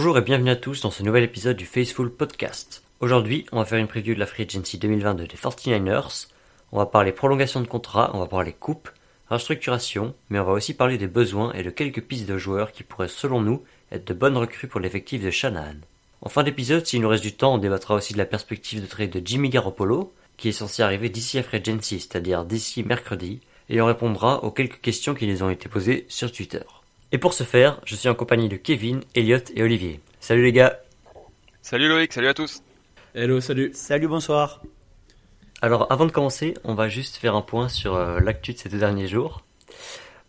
Bonjour et bienvenue à tous dans ce nouvel épisode du Faceful Podcast. Aujourd'hui, on va faire une preview de la Free Agency 2022 des 49ers. On va parler prolongation de contrat, on va parler coupe, restructuration, mais on va aussi parler des besoins et de quelques pistes de joueurs qui pourraient selon nous être de bonnes recrues pour l'effectif de Shanahan. En fin d'épisode, s'il nous reste du temps, on débattra aussi de la perspective de trade de Jimmy Garoppolo, qui est censé arriver d'ici à Free Agency, c'est-à-dire d'ici mercredi, et on répondra aux quelques questions qui nous ont été posées sur Twitter. Et pour ce faire, je suis en compagnie de Kevin, Elliot et Olivier. Salut les gars Salut Loïc, salut à tous Hello, salut Salut, bonsoir Alors avant de commencer, on va juste faire un point sur euh, l'actu de ces deux derniers jours.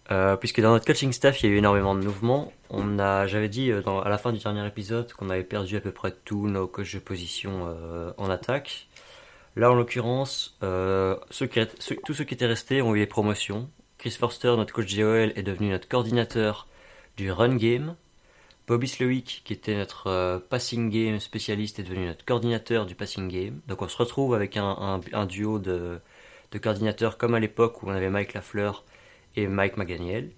Euh, puisque dans notre coaching staff, il y a eu énormément de mouvements. On a, j'avais dit euh, dans, à la fin du dernier épisode qu'on avait perdu à peu près tous nos coachs de position euh, en attaque. Là, en l'occurrence, euh, ceux qui, ceux- tous ceux qui étaient restés ont eu les promotions. Chris Forster, notre coach GOL, est devenu notre coordinateur du run game. Bobby Slowick, qui était notre euh, passing game spécialiste, est devenu notre coordinateur du passing game. Donc on se retrouve avec un, duo de, coordinateurs comme à l'époque où on avait Mike Lafleur et Mike McDaniel.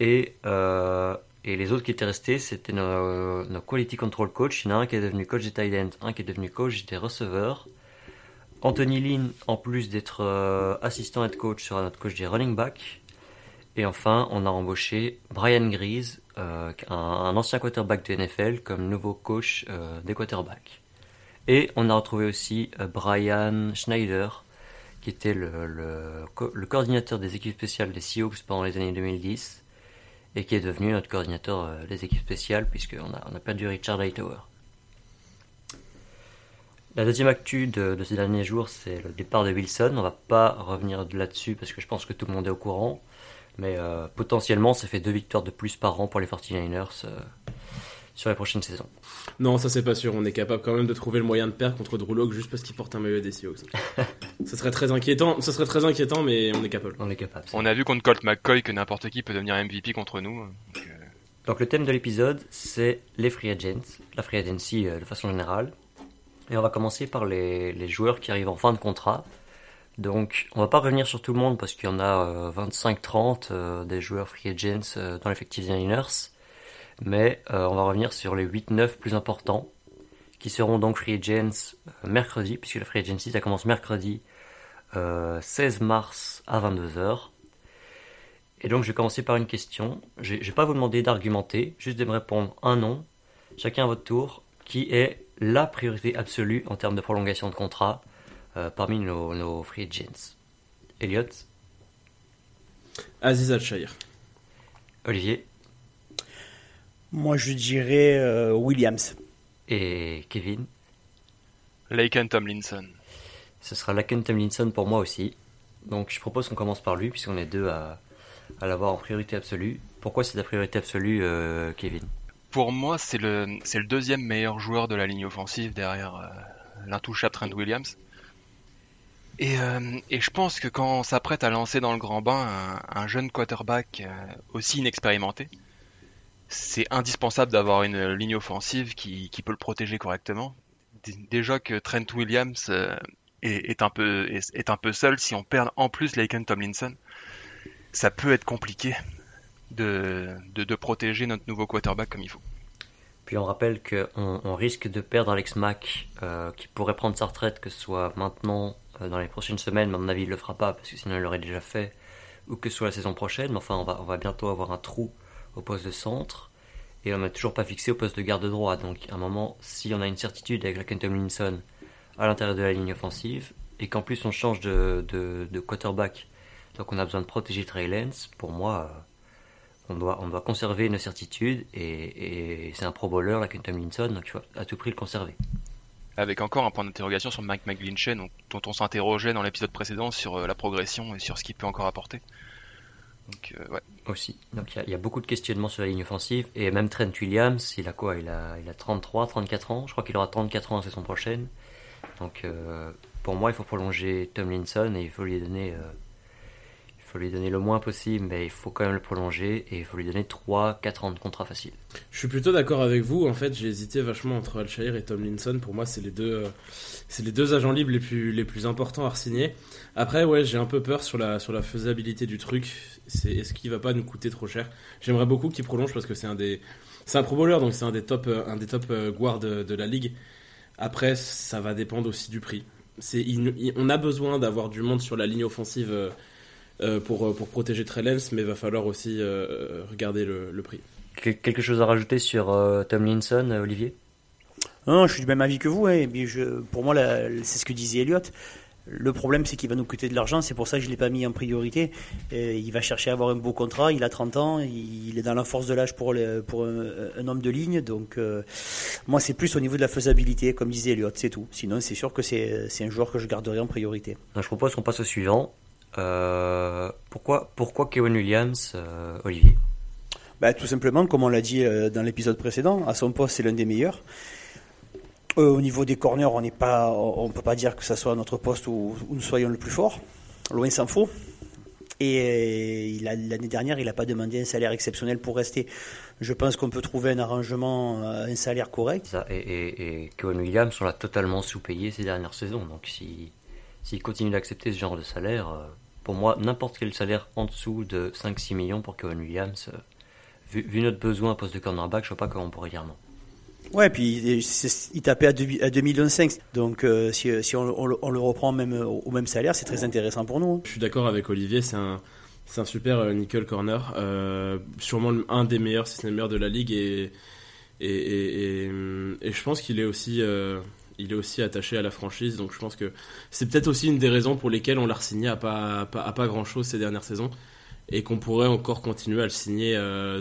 Et, euh, les autres qui étaient restés, c'était nos, quality control coach. Il y en a un qui est devenu coach des tight ends, un qui est devenu coach des receveurs. Anthony Lynn, en plus d'être euh, assistant head coach, sera notre coach des running back. Et enfin, on a embauché Brian Grease, euh, un, ancien quarterback de NFL, comme nouveau coach euh, des quarterbacks. Et on a retrouvé aussi euh, Brian Schneider, qui était le, le, co- le coordinateur des équipes spéciales des Seahawks pendant les années 2010, et qui est devenu notre coordinateur des équipes spéciales, puisqu'on a, on a perdu Richard Hightower. La deuxième actu de, ces derniers jours, c'est le départ de Wilson. On va pas revenir là-dessus parce que je pense que tout le monde est au courant. Mais euh, potentiellement, ça fait deux victoires de plus par an pour les 49ers euh, sur les prochaines saisons. Non, ça c'est pas sûr. On est capable quand même de trouver le moyen de perdre contre Drew Lock juste parce qu'il porte un maillot des Seahawks. ça serait très inquiétant. Ça serait très inquiétant, mais on est capable. On est capable. On a vu contre Colt McCoy que n'importe qui peut devenir MVP contre nous. donc, euh, Donc le thème de l'épisode, c'est les free agents, la free agency euh, de façon générale. Et on va commencer par les, les joueurs qui arrivent en fin de contrat. Donc on va pas revenir sur tout le monde parce qu'il y en a euh, 25-30 euh, des joueurs free agents euh, dans l'effectif des Niners. Mais euh, on va revenir sur les 8-9 plus importants qui seront donc free agents euh, mercredi, puisque la free agency ça commence mercredi euh, 16 mars à 22h. Et donc je vais commencer par une question. Je ne vais pas vous demander d'argumenter, juste de me répondre un nom, chacun à votre tour, qui est la priorité absolue en termes de prolongation de contrat euh, parmi nos, nos free agents. Elliot, Aziz Al-Shahir. Olivier Moi, je dirais euh, Williams. et Kevin. Laken Tomlinson. Ce sera Laken Tomlinson pour moi aussi. Donc je propose qu'on commence par lui, puisqu'on est deux à, à l'avoir en priorité absolue. Pourquoi c'est la priorité absolue, euh, Kevin? Pour moi, c'est le, c'est le deuxième meilleur joueur de la ligne offensive derrière euh, l'intouchable Trent Williams. Et, euh, et je pense que quand on s'apprête à lancer dans le grand bain un, un jeune quarterback euh, aussi inexpérimenté, c'est indispensable d'avoir une ligne offensive qui, peut le protéger correctement. Déjà que Trent Williams euh, est, un peu, est, un peu seul, si on perd en plus Laken Tomlinson, ça peut être compliqué de, de, protéger notre nouveau quarterback comme il faut. Puis on rappelle qu'on on risque de perdre Alex Mack, qui pourrait prendre sa retraite, que ce soit maintenant, dans les prochaines semaines, mais à mon avis il le fera pas, parce que sinon il l'aurait déjà fait, ou que ce soit la saison prochaine, mais enfin on va, bientôt avoir un trou au poste de centre, et on n'a toujours pas fixé au poste de garde droit, donc à un moment, si on a une certitude avec la Tomlinson à l'intérieur de la ligne offensive, et qu'en plus on change de, quarterback, donc on a besoin de protéger Trey Lance, pour moi... euh, on doit, on doit conserver nos certitudes. Et, c'est un pro bowler, la Tomlinson, donc il faut à tout prix le conserver. Avec encore un point d'interrogation sur Mike McGlinchey, donc, dont on s'interrogeait dans l'épisode précédent sur euh, la progression et sur ce qu'il peut encore apporter. Donc, euh, ouais. Aussi. Donc il y, a- beaucoup de questionnements sur la ligne offensive et même Trent Williams, il a quoi? Il a, il a 33, 34 ans, je crois qu'il aura 34 ans la saison prochaine. Donc euh, pour moi il faut prolonger Tomlinson et il faut lui donner faut lui donner le moins possible mais il faut quand même le prolonger et il faut lui donner 3 4 ans de contrat facile. Je suis plutôt d'accord avec vous. En fait, j'ai hésité vachement entre Al-Shahir et Tomlinson. Pour moi, c'est les deux, euh, les deux agents libres les plus, les plus importants à signer. Après, ouais, j'ai un peu peur sur la, sur la faisabilité du truc. Est-ce qu'il va pas nous coûter trop cher? J'aimerais beaucoup qu'il prolonge parce que c'est un des, c'est un pro bowler, donc c'est un des top, un des top guards de, la ligue. Après, ça va dépendre aussi du prix. On a besoin d'avoir du monde sur la ligne offensive pour, pour protéger Trellens, mais il va falloir aussi regarder le, le, prix. Quelque chose à rajouter sur Tomlinson, Olivier? Non, je suis du même avis que vous. Hein, je, pour moi, c'est ce que disait Elliot. Le problème, c'est qu'il va nous coûter de l'argent. C'est pour ça que je ne l'ai pas mis en priorité. il va chercher à avoir un beau contrat. Il a 30 ans. Il est dans la force de l'âge pour, pour un, homme de ligne. Donc, euh, moi, c'est plus au niveau de la faisabilité, comme disait Elliot. C'est tout. Sinon, c'est sûr que c'est un joueur que je garderai en priorité. je propose qu'on passe au suivant. Euh, pourquoi, pourquoi Kevin Williams, euh, Olivier? Bah, Tout simplement, comme on l'a dit dans l'épisode précédent, à son poste, c'est l'un des meilleurs. Euh, au niveau des corners, on n'est pas, on peut pas dire que ce soit notre poste où, nous soyons le plus fort. Loin s'en faut. Et euh, l'année dernière, il n'a pas demandé un salaire exceptionnel pour rester. Je pense qu'on peut trouver un arrangement, euh, un salaire correct. et, et, Williams, on l'a totalement sous-payé ces dernières saisons. Donc s'il si, continue d'accepter ce genre de salaire, pour moi, n'importe quel salaire en dessous de 5-6 millions pour Kevin Williams, vu, vu, notre besoin à poste de cornerback, je ne vois pas comment on pourrait dire non. Ouais, puis il tapait à 2,5 millions. Donc euh, si, si on, on, le reprend même au même salaire, c'est très intéressant pour nous. Hein. Je suis d'accord avec Olivier, c'est un, c'est un super euh, nickel corner. Euh, sûrement un des meilleurs, si ce n'est le meilleur de la ligue. Et, et, et, et je pense qu'il est aussi. Il est aussi attaché à la franchise, donc je pense que c'est peut-être aussi une des raisons pour lesquelles on l'a signé à pas, à pas, grand-chose ces dernières saisons et qu'on pourrait encore continuer à le signer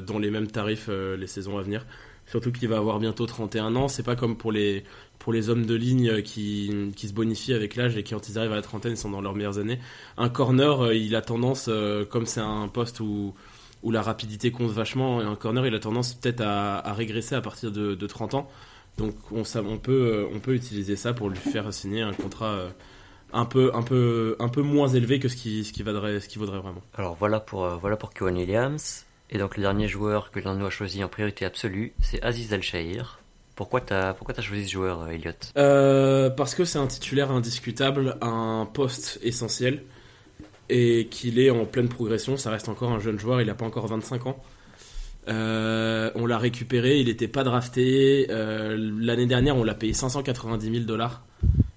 dans les mêmes tarifs les saisons à venir. Surtout qu'il va avoir bientôt 31 ans. C'est pas comme pour les, pour les hommes de ligne qui, qui se bonifient avec l'âge et qui, quand ils arrivent à la trentaine, sont dans leurs meilleures années. Un corner, euh, il a tendance, euh, comme c'est un poste où, où la rapidité compte vachement, un corner, il a tendance peut-être à, à, régresser à partir de, de 30 ans. Donc on, on, peut, euh, on peut utiliser ça pour lui faire signer un contrat un peu, un peu, un peu moins élevé que ce qui, ce qui, vaudrait, ce qui vaudrait vraiment. Alors voilà pour, voilà pour Kevin Williams. Et donc le dernier joueur que l'on a choisi en priorité absolue, c'est Aziz Al-Shahir. Pourquoi t'as pourquoi as choisi ce joueur, euh, Elliot euh, Parce que c'est un titulaire indiscutable, un poste essentiel, et qu'il est en pleine progression. Ça reste encore un jeune joueur, il n'a pas encore 25 ans. Euh, on l'a récupéré, il n'était pas drafté. L'année dernière, on l'a payé 590 000 dollars,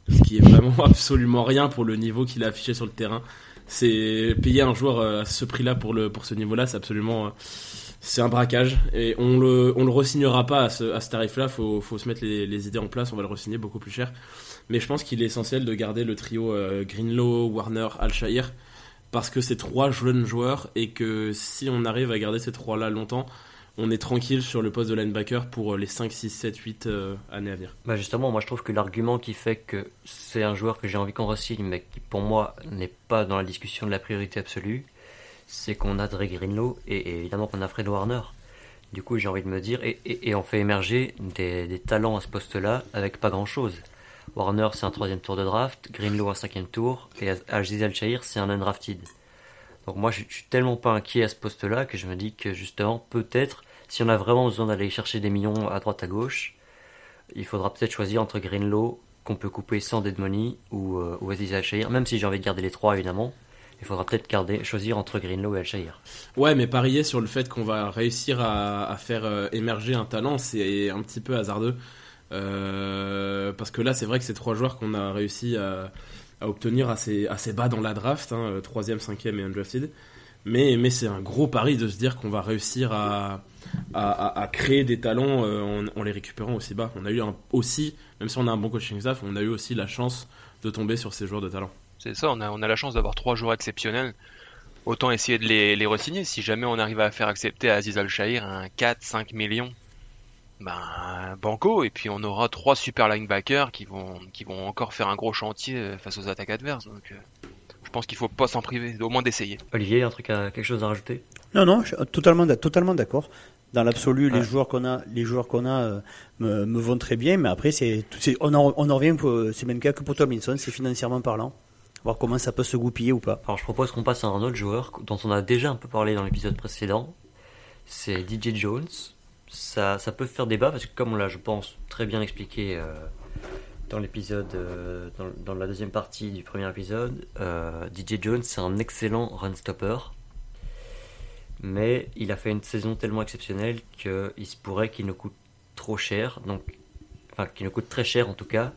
ce qui est vraiment absolument rien pour le niveau qu'il a affiché sur le terrain c'est payer un joueur euh, à ce prix-là pour pour ce niveau-là, c'est absolument euh, c'est un braquage et on le on le resignera pas à ce, à ce tarif-là. Faut faut se mettre les, idées en place. On va le resigner beaucoup plus cher. Mais je pense qu'il est essentiel de garder le trio euh, Greenlow, Warner, Al-Shahir parce que c'est trois jeunes joueurs et que si on arrive à garder ces trois-là longtemps, on est tranquille sur le poste de linebacker pour euh, les 5, 6, 7, 8 années à venir. Bah justement, moi je trouve que l'argument qui fait que c'est un joueur que j'ai envie qu'on ressigne, mais qui pour moi n'est pas dans la discussion de la priorité absolue, c'est qu'on a Dre Greenlow et, évidemment qu'on a Fred Warner. Du coup, j'ai envie de me dire, et, et, on fait émerger des, des talents à ce poste-là avec pas grand-chose. Warner, c'est un troisième tour de draft, Greenlow un cinquième tour, et Aziz Al-Shahir, c'est un undrafted. Donc moi, je, suis tellement pas inquiet à ce poste-là que je me dis que justement, peut-être, si on a vraiment besoin d'aller chercher des millions à droite à gauche, il faudra peut-être choisir entre Greenlow, qu'on peut couper sans dead money, ou, euh, ou Aziz Al-Shahir, même si j'ai envie de garder les trois évidemment. Il faudra peut-être garder, choisir entre Greenlow et Al-Shahir. Ouais, mais parier sur le fait qu'on va réussir à, faire euh, émerger un talent, c'est un petit peu hasardeux. Euh, parce que là, c'est vrai que ces trois joueurs qu'on a réussi à, obtenir assez, bas dans la draft, hein, 3ème, 5ème et undrafted. Mais, mais c'est un gros pari de se dire qu'on va réussir à, créer des talents euh, en, les récupérant aussi bas. On a eu aussi, même si on a un bon coaching staff, on a eu aussi la chance de tomber sur ces joueurs de talent. C'est ça, on a, on a la chance d'avoir trois joueurs exceptionnels. Autant essayer de les, les re-signer. Si jamais on arrive à faire accepter à Aziz Al-Shahir un 4-5 millions ben, banco, et puis on aura trois super linebackers qui vont, qui vont encore faire un gros chantier euh, face aux attaques adverses. Donc, euh, je pense qu'il faut pas s'en priver, au moins d'essayer. Olivier, un truc à, quelque chose à rajouter? Non, non, je suis totalement, totalement d'accord. Dans l'absolu, les joueurs qu'on a, les joueurs qu'on a euh, me, me, vont très bien, mais après, c'est, on, en, on en revient, c'est même cas que pour Tomlinson, c'est financièrement parlant voir comment ça peut se goupiller ou pas. Alors je propose qu'on passe à un autre joueur dont on a déjà un peu parlé dans l'épisode précédent. C'est DJ Jones ça, ça peut faire débat parce que comme on l'a, je pense, très bien expliqué euh, dans l'épisode, euh, dans, la deuxième partie du premier épisode, euh, DJ Jones c'est un excellent run stopper. mais il a fait une saison tellement exceptionnelle qu'il se pourrait qu'il nous coûte trop cher, donc enfin qu'il nous coûte très cher en tout cas,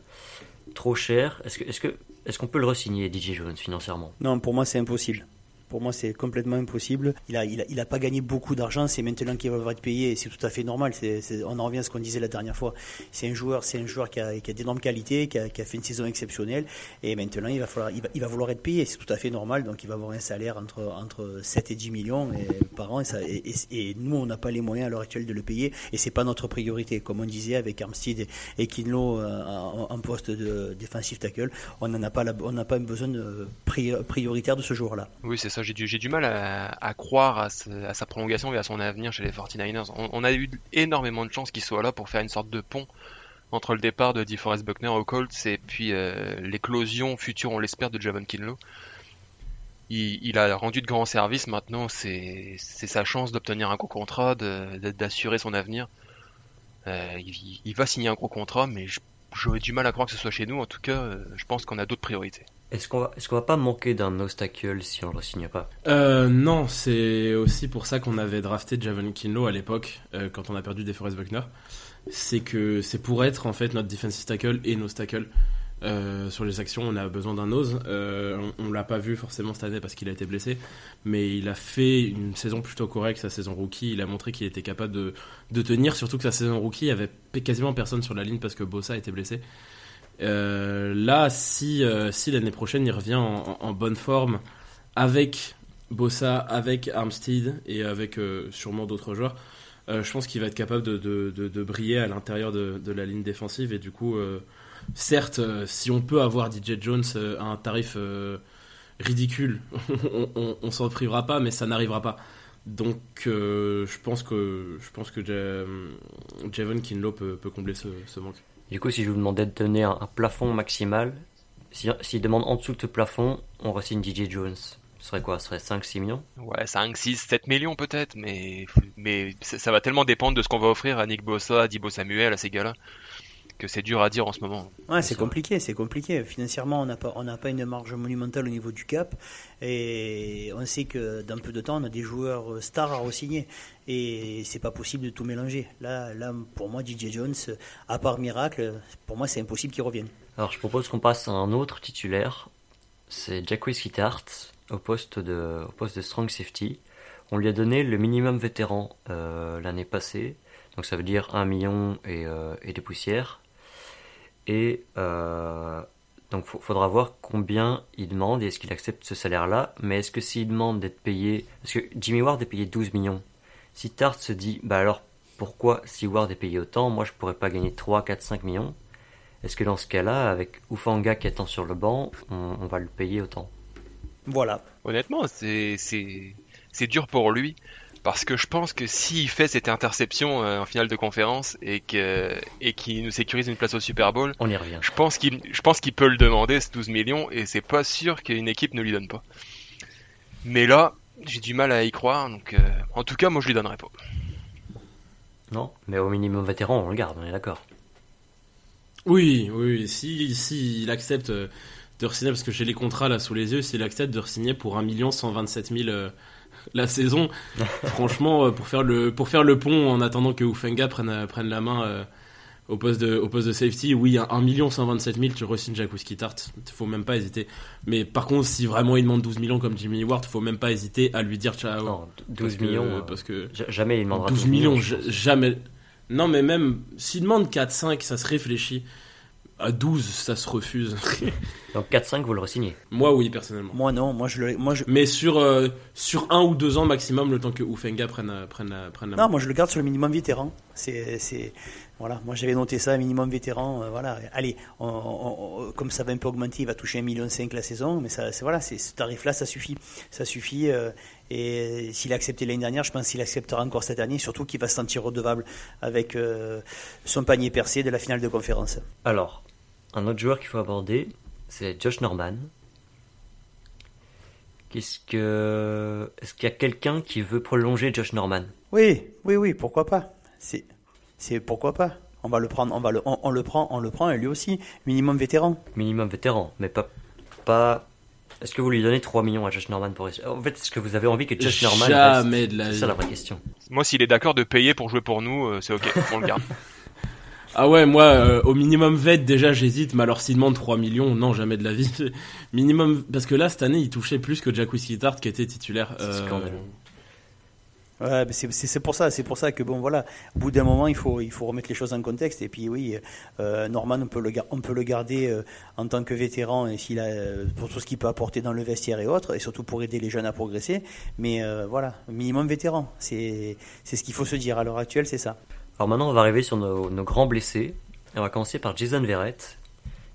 trop cher. Est-ce que est-ce que est-ce qu'on peut le resigner DJ Jones financièrement? Non, pour moi c'est impossible. Pour moi, c'est complètement impossible. Il a, il a, il a pas gagné beaucoup d'argent. C'est maintenant qu'il va être payé. C'est tout à fait normal. C'est, c'est- on en revient à ce qu'on disait la dernière fois. C'est un joueur, c'est un joueur qui a, qui a d'énormes qualités, qui a, qui a fait une saison exceptionnelle. Et maintenant, il va falloir, il va, il va vouloir être payé. C'est tout à fait normal. Donc, il va avoir un salaire entre, entre 7 et 10 millions par an. Et, ça, et, nous, on n'a pas les moyens à l'heure actuelle de le payer. Et c'est pas notre priorité. Comme on disait avec Armstead et, Kinlo euh, en, poste de défensif tackle, on n'en a pas, la- on n'a pas un besoin pri- prioritaire de ce joueur-là. Oui, c'est ça. J'ai du, mal à, croire à, sa prolongation et à son avenir chez les 49ers. On, a eu énormément de chance qu'il soit là pour faire une sorte de pont entre le départ de DeForest Buckner au Colts et puis euh, l'éclosion future, on l'espère, de Javon Kinlo. Il, a rendu de grands services. Maintenant, c'est sa chance d'obtenir un gros contrat, d'assurer son avenir. Euh, il, va signer un gros contrat, mais j'aurais du mal à croire que ce soit chez nous. En tout cas, euh, je pense qu'on a d'autres priorités. Est-ce qu'on va est-ce qu'on va pas manquer d'un nose tackle si on le signe pas? Euh, non, c'est aussi pour ça qu'on avait drafté Javon Kinlo à l'époque, euh, quand on a perdu DeForest Buckner. C'est que c'est pour être en fait notre defensive tackle et nose tackle. Euh, sur les actions, on a besoin d'un nose. On, on l'a pas vu forcément cette année parce qu'il a été blessé, mais il a fait une saison plutôt correcte, sa saison rookie. Il a montré qu'il était capable de, de tenir, surtout que sa saison rookie, il y avait quasiment personne sur la ligne parce que Bossa était blessé. Euh, là, si, euh, si l'année prochaine il revient en, bonne forme avec Bossa, avec Armstead et avec euh, sûrement d'autres joueurs, je pense qu'il va être capable de, briller à l'intérieur de, la ligne défensive. Et du coup, certes, si on peut avoir DJ Jones à un tarif ridicule, on, on, on s'en privera pas, mais ça n'arrivera pas. Donc, je pense que je pense que Ja- Javon Kinlo peut, combler ce manque. Du coup, si je vous demandais de donner un, plafond maximal, si- s'il demande en dessous de ce plafond, on re-signe DJ Jones. Ce serait quoi? Ce serait 5-6 millions? Ouais, 5, 6, 7 millions peut-être, mais, mais ça, ça va tellement dépendre de ce qu'on va offrir à Nick Bossa, à Dibo Samuel, à ces gars-là, que c'est dur à dire en ce moment. Ouais, c'est compliqué, c'est compliqué. Financièrement, on n'a pas, on n'a pas une marge monumentale au niveau du cap, et on sait que dans peu de temps, on a des joueurs stars à re-signer, et c'est pas possible de tout mélanger. Là, là, pour moi, DJ Jones, à part miracle, pour moi, c'est impossible qu'il revienne. Alors, je propose qu'on passe à un autre titulaire. C'est Jack Wiskitart au poste de, au poste de strong safety. On lui a donné le minimum vétéran euh, l'année passée. Donc, ça veut dire 1 million et, euh, et des poussières. Et euh, donc, il faudra voir combien il demande et est-ce qu'il accepte ce salaire-là. Mais est-ce que s'il demande d'être payé. Parce que Jimmy Ward est payé 12 millions. Si Tart se dit, bah alors pourquoi si Ward est payé autant, moi je pourrais pas gagner 3, 4, 5 millions est-ce que dans ce cas-là, avec Ufanga qui attend sur le banc, on, on va le payer autant? Voilà. Honnêtement, c'est, c'est, c'est dur pour lui, parce que je pense que s'il fait cette interception euh, en finale de conférence et que, et qu'il nous sécurise une place au Super Bowl, On y revient. je pense qu'il, je pense qu'il peut le demander, ce 12 millions, et c'est pas sûr qu'une équipe ne lui donne pas. Mais là, j'ai du mal à y croire, donc, euh, en tout cas, moi je lui donnerai pas. Non Mais au minimum vétéran, on le garde, on est d'accord. Oui, oui, si, si il accepte euh, de re-signer, parce que j'ai les contrats là sous les yeux, s'il accepte de re-signer pour 1 127 000 euh, la saison, franchement, euh, pour faire le pour faire le pont en attendant que Ufenga prenne euh, prenne la main euh, au poste de au poste de safety, oui, 1 127 000, tu re-signes Jack Tart, faut même pas hésiter. Mais par contre, si vraiment il demande 12 millions comme Jimmy Ward, faut même pas hésiter à lui dire ciao. Non, 12 Parce que- millions, euh, parce que ja- jamais il demandera 12 millions, pense. jamais. Non, mais même s'il demande 4-5, ça se réfléchit. À 12, ça se refuse. Donc 4-5, vous le re-signez. Moi, oui, personnellement. Moi, non. Moi, je le, moi, je, Mais sur, euh, sur un ou deux ans maximum, le temps que Ufenga prenne, euh, prenne, la, prenne la Non, main. moi je le garde sur le minimum vétéran. C'est, c'est, voilà, moi j'avais noté ça, minimum vétéran. euh, voilà, allez, on- on- on- comme ça va un peu augmenter, il va toucher 1,5 million la saison, mais ça, c'est voilà, c'est ce tarif-là, ça suffit, ça suffit. euh, et s'il a accepté l'année dernière, je pense qu'il acceptera encore cette année, surtout qu'il va se sentir redevable avec euh, son panier percé de la finale de conférence. Alors, un autre joueur qu'il faut aborder, c'est Josh Norman. Qu'est-ce que. Est-ce qu'il y a quelqu'un qui veut prolonger Josh Norman? Oui, oui, oui, pourquoi pas. C'est, c'est pourquoi pas. On va le prendre, on va le, on, on le prend, on le prend, et lui aussi, minimum vétéran. Minimum vétéran, mais pas, pas Est-ce que vous lui donnez 3 millions à Josh Norman pour En fait, est-ce que vous avez envie que Josh Norman Jamais reste de la C'est ça la vraie question. Moi, s'il est d'accord de payer pour jouer pour nous, euh, c'est ok, on le garde. Ah ouais, moi, euh, au minimum vet, déjà, j'hésite, mais alors s'il demande 3 millions, non, jamais de la vie. minimum, parce que là, cette année, il touchait plus que Jack Whiskey-Tart qui était titulaire. C'est Euh. Ouais, mais c'est pour ça, c'est pour ça que bon voilà, au bout d'un moment il faut il faut remettre les choses en contexte et puis oui, euh, Norman on peut le on peut le garder euh, en tant que vétéran et s'il a euh, pour tout ce qu'il peut apporter dans le vestiaire et autres et surtout pour aider les jeunes à progresser, mais euh, voilà, minimum vétéran, c'est c'est ce qu'il faut se dire à l'heure actuelle, c'est ça. Alors maintenant, on va arriver sur nos, nos grands blessés. Et on va commencer par Jason Verrett.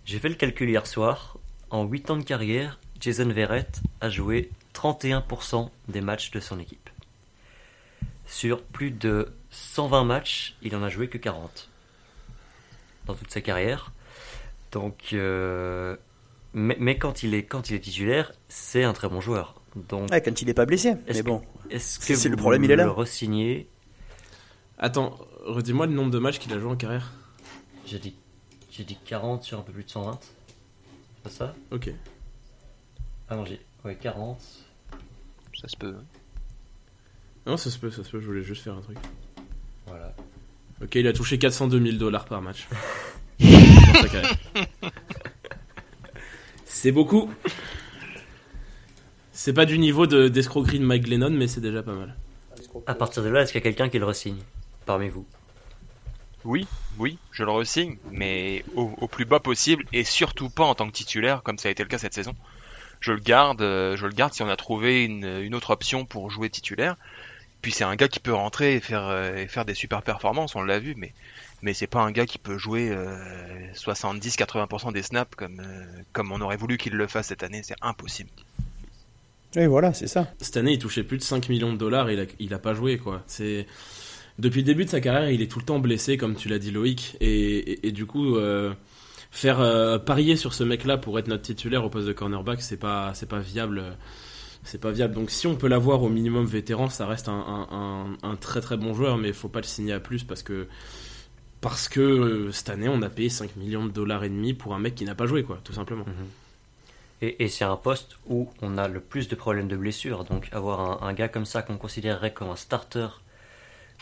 J'ai fait le calcul hier soir. En 8 ans de carrière, Jason Verrett a joué 31% des matchs de son équipe. Sur plus de 120 matchs, il en a joué que 40 dans toute sa carrière. Donc, euh, mais, mais quand il est quand il est titulaire, c'est un très bon joueur. Donc, Ouais, quand il est pas blessé, Est-ce mais que- bon, est-ce c'est- que c'est le vous problème, il est là. le re-signez? Attends, redis-moi le nombre de matchs qu'il a joué en carrière. J'ai dit, j'ai dit 40 sur un peu plus de 120. C'est pas ça? Ok. Ah non, j'ai. Ouais, 40. Ça se peut. Non, ça se peut, ça se peut, je voulais juste faire un truc. Voilà. Ok, il a touché 402 000 dollars par match. C'est beaucoup. C'est pas du niveau de- d'escroquerie de Mike Glennon, mais c'est déjà pas mal. À partir de là, est-ce qu'il y a quelqu'un qui le resigne Parmi vous? Oui, oui, je le resigne, mais au, au plus bas possible et surtout pas en tant que titulaire, comme ça a été le cas cette saison. Je le garde, euh, je le garde si on a trouvé une, une autre option pour jouer titulaire. Puis c'est un gars qui peut rentrer et faire, euh, et faire des super performances, on l'a vu, mais mais c'est pas un gars qui peut jouer euh, 70-80% des snaps comme euh, comme on aurait voulu qu'il le fasse cette année, c'est impossible. oui voilà, c'est ça. Cette année, il touchait plus de 5 millions de dollars et il a, il a pas joué, quoi. C'est. Depuis le début de sa carrière, il est tout le temps blessé, comme tu l'as dit, Loïc. Et, du coup, euh, faire euh, parier sur ce mec-là pour être notre titulaire au poste de cornerback, c'est pas, c'est pas viable. euh, C'est pas viable. Donc, si on peut l'avoir au minimum vétéran, ça reste un, un, très très bon joueur, mais il faut pas le signer à plus parce que. Parce que cette année, on a payé 5 millions de dollars et demi pour un mec qui n'a pas joué, quoi, tout simplement. Et, et c'est un poste où on a le plus de problèmes de blessures. Donc avoir un gars comme ça qu'on considérerait comme un starter,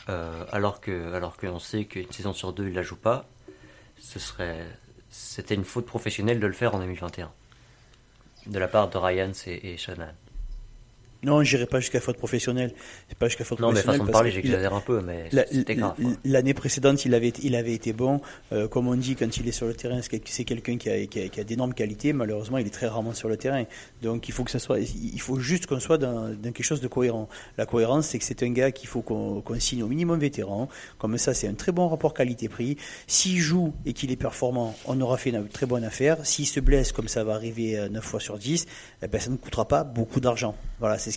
euh, alors que alors qu'on sait qu'une saison sur deux il la joue pas, ce serait c'était une faute professionnelle de le faire en 2021 de la part de Ryans et, Shanahan. Non, j'irai pas jusqu'à faute professionnelle. C'est pas jusqu'à faute Non, mais professionnelle. façon de parler, j'exagère un peu, mais c'était grave. L'année précédente, il avait, il avait été bon. Euh, comme on dit, quand il est sur le terrain, c'est quel- c'est quelqu'un qui a, qui a- qui a d'énormes qualités. Malheureusement, il est très rarement sur le terrain. Donc, il faut que ça soit, il faut juste qu'on soit dans, dans quelque chose de cohérent. La cohérence, c'est que c'est un gars qu'il faut qu'on signe au minimum vétéran. Comme ça, c'est un très bon rapport qualité-prix. S'il joue et qu'il est performant, on aura fait une très bonne affaire. S'il se blesse, comme ça va arriver euh, 9 fois sur 10, eh ben, ça ne coûtera pas beaucoup d'argent. Voilà, c'est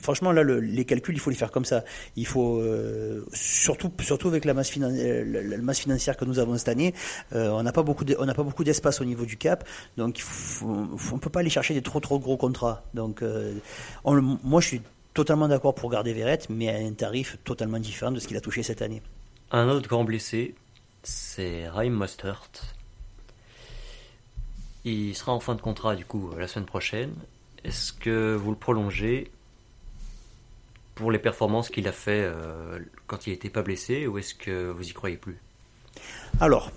franchement, là, le- les calculs, il faut les faire comme ça. Il faut, euh, surtout, surtout avec la masse, finan- euh, la, masse financière que nous avons cette année, euh, on n'a pas beaucoup, on n'a pas beaucoup d'espace au niveau du cap, donc il faut, on peut pas aller chercher des trop trop gros contrats. Donc, moi, je suis totalement d'accord pour garder Verrett, mais à un tarif totalement différent de ce qu'il a touché cette année. Un autre grand blessé, c'est Raheem Mostert. Il sera en fin de contrat du coup la semaine prochaine. Est-ce que vous le prolongez pour les performances qu'il a fait euh, quand il n'était pas blessé ou est-ce que vous y croyez plus? Alors,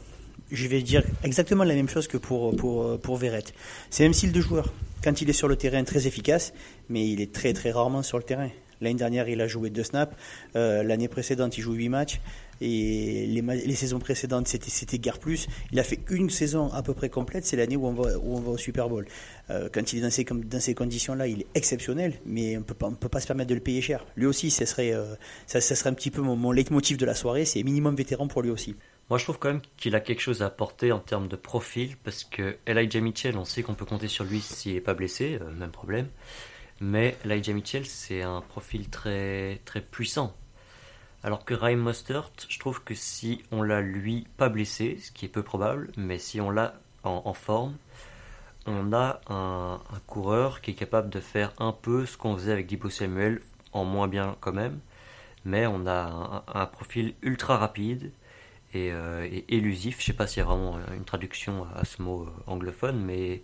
je vais dire exactement la même chose que pour, pour, pour Verrett. C'est même style de joueur. Quand il est sur le terrain, très efficace, mais il est très très rarement sur le terrain. L'année dernière, il a joué deux snaps. Euh, L'année précédente, il joue huit matchs. Et les, les saisons précédentes, c'était guère plus. Il a fait une saison à peu près complète. C'est l'année où, on va- où on va au Super Bowl. Euh, quand il est dans ces, dans ces conditions-là, il est exceptionnel, mais on peut pas, on peut pas se permettre de le payer cher. Lui aussi, ce serait, euh, ça serait un petit peu mon, mon leitmotiv de la soirée. C'est minimum vétéran pour lui aussi. Moi je trouve quand même qu'il a quelque chose à apporter en termes de profil parce que Elijah Mitchell, on sait qu'on peut compter sur lui s'il n'est pas blessé, euh, même problème. Mais Elijah Mitchell, c'est un profil très, très puissant. Alors que Raheem Mostert, je trouve que si on l'a lui pas blessé, ce qui est peu probable, mais si on l'a en, forme, on a un, un coureur qui est capable de faire un peu ce qu'on faisait avec Debo Samuel, en moins bien quand même. Mais on a un, un profil ultra rapide et, euh, élusif. Je sais pas s'il y a vraiment une traduction à ce mot euh, anglophone, mais,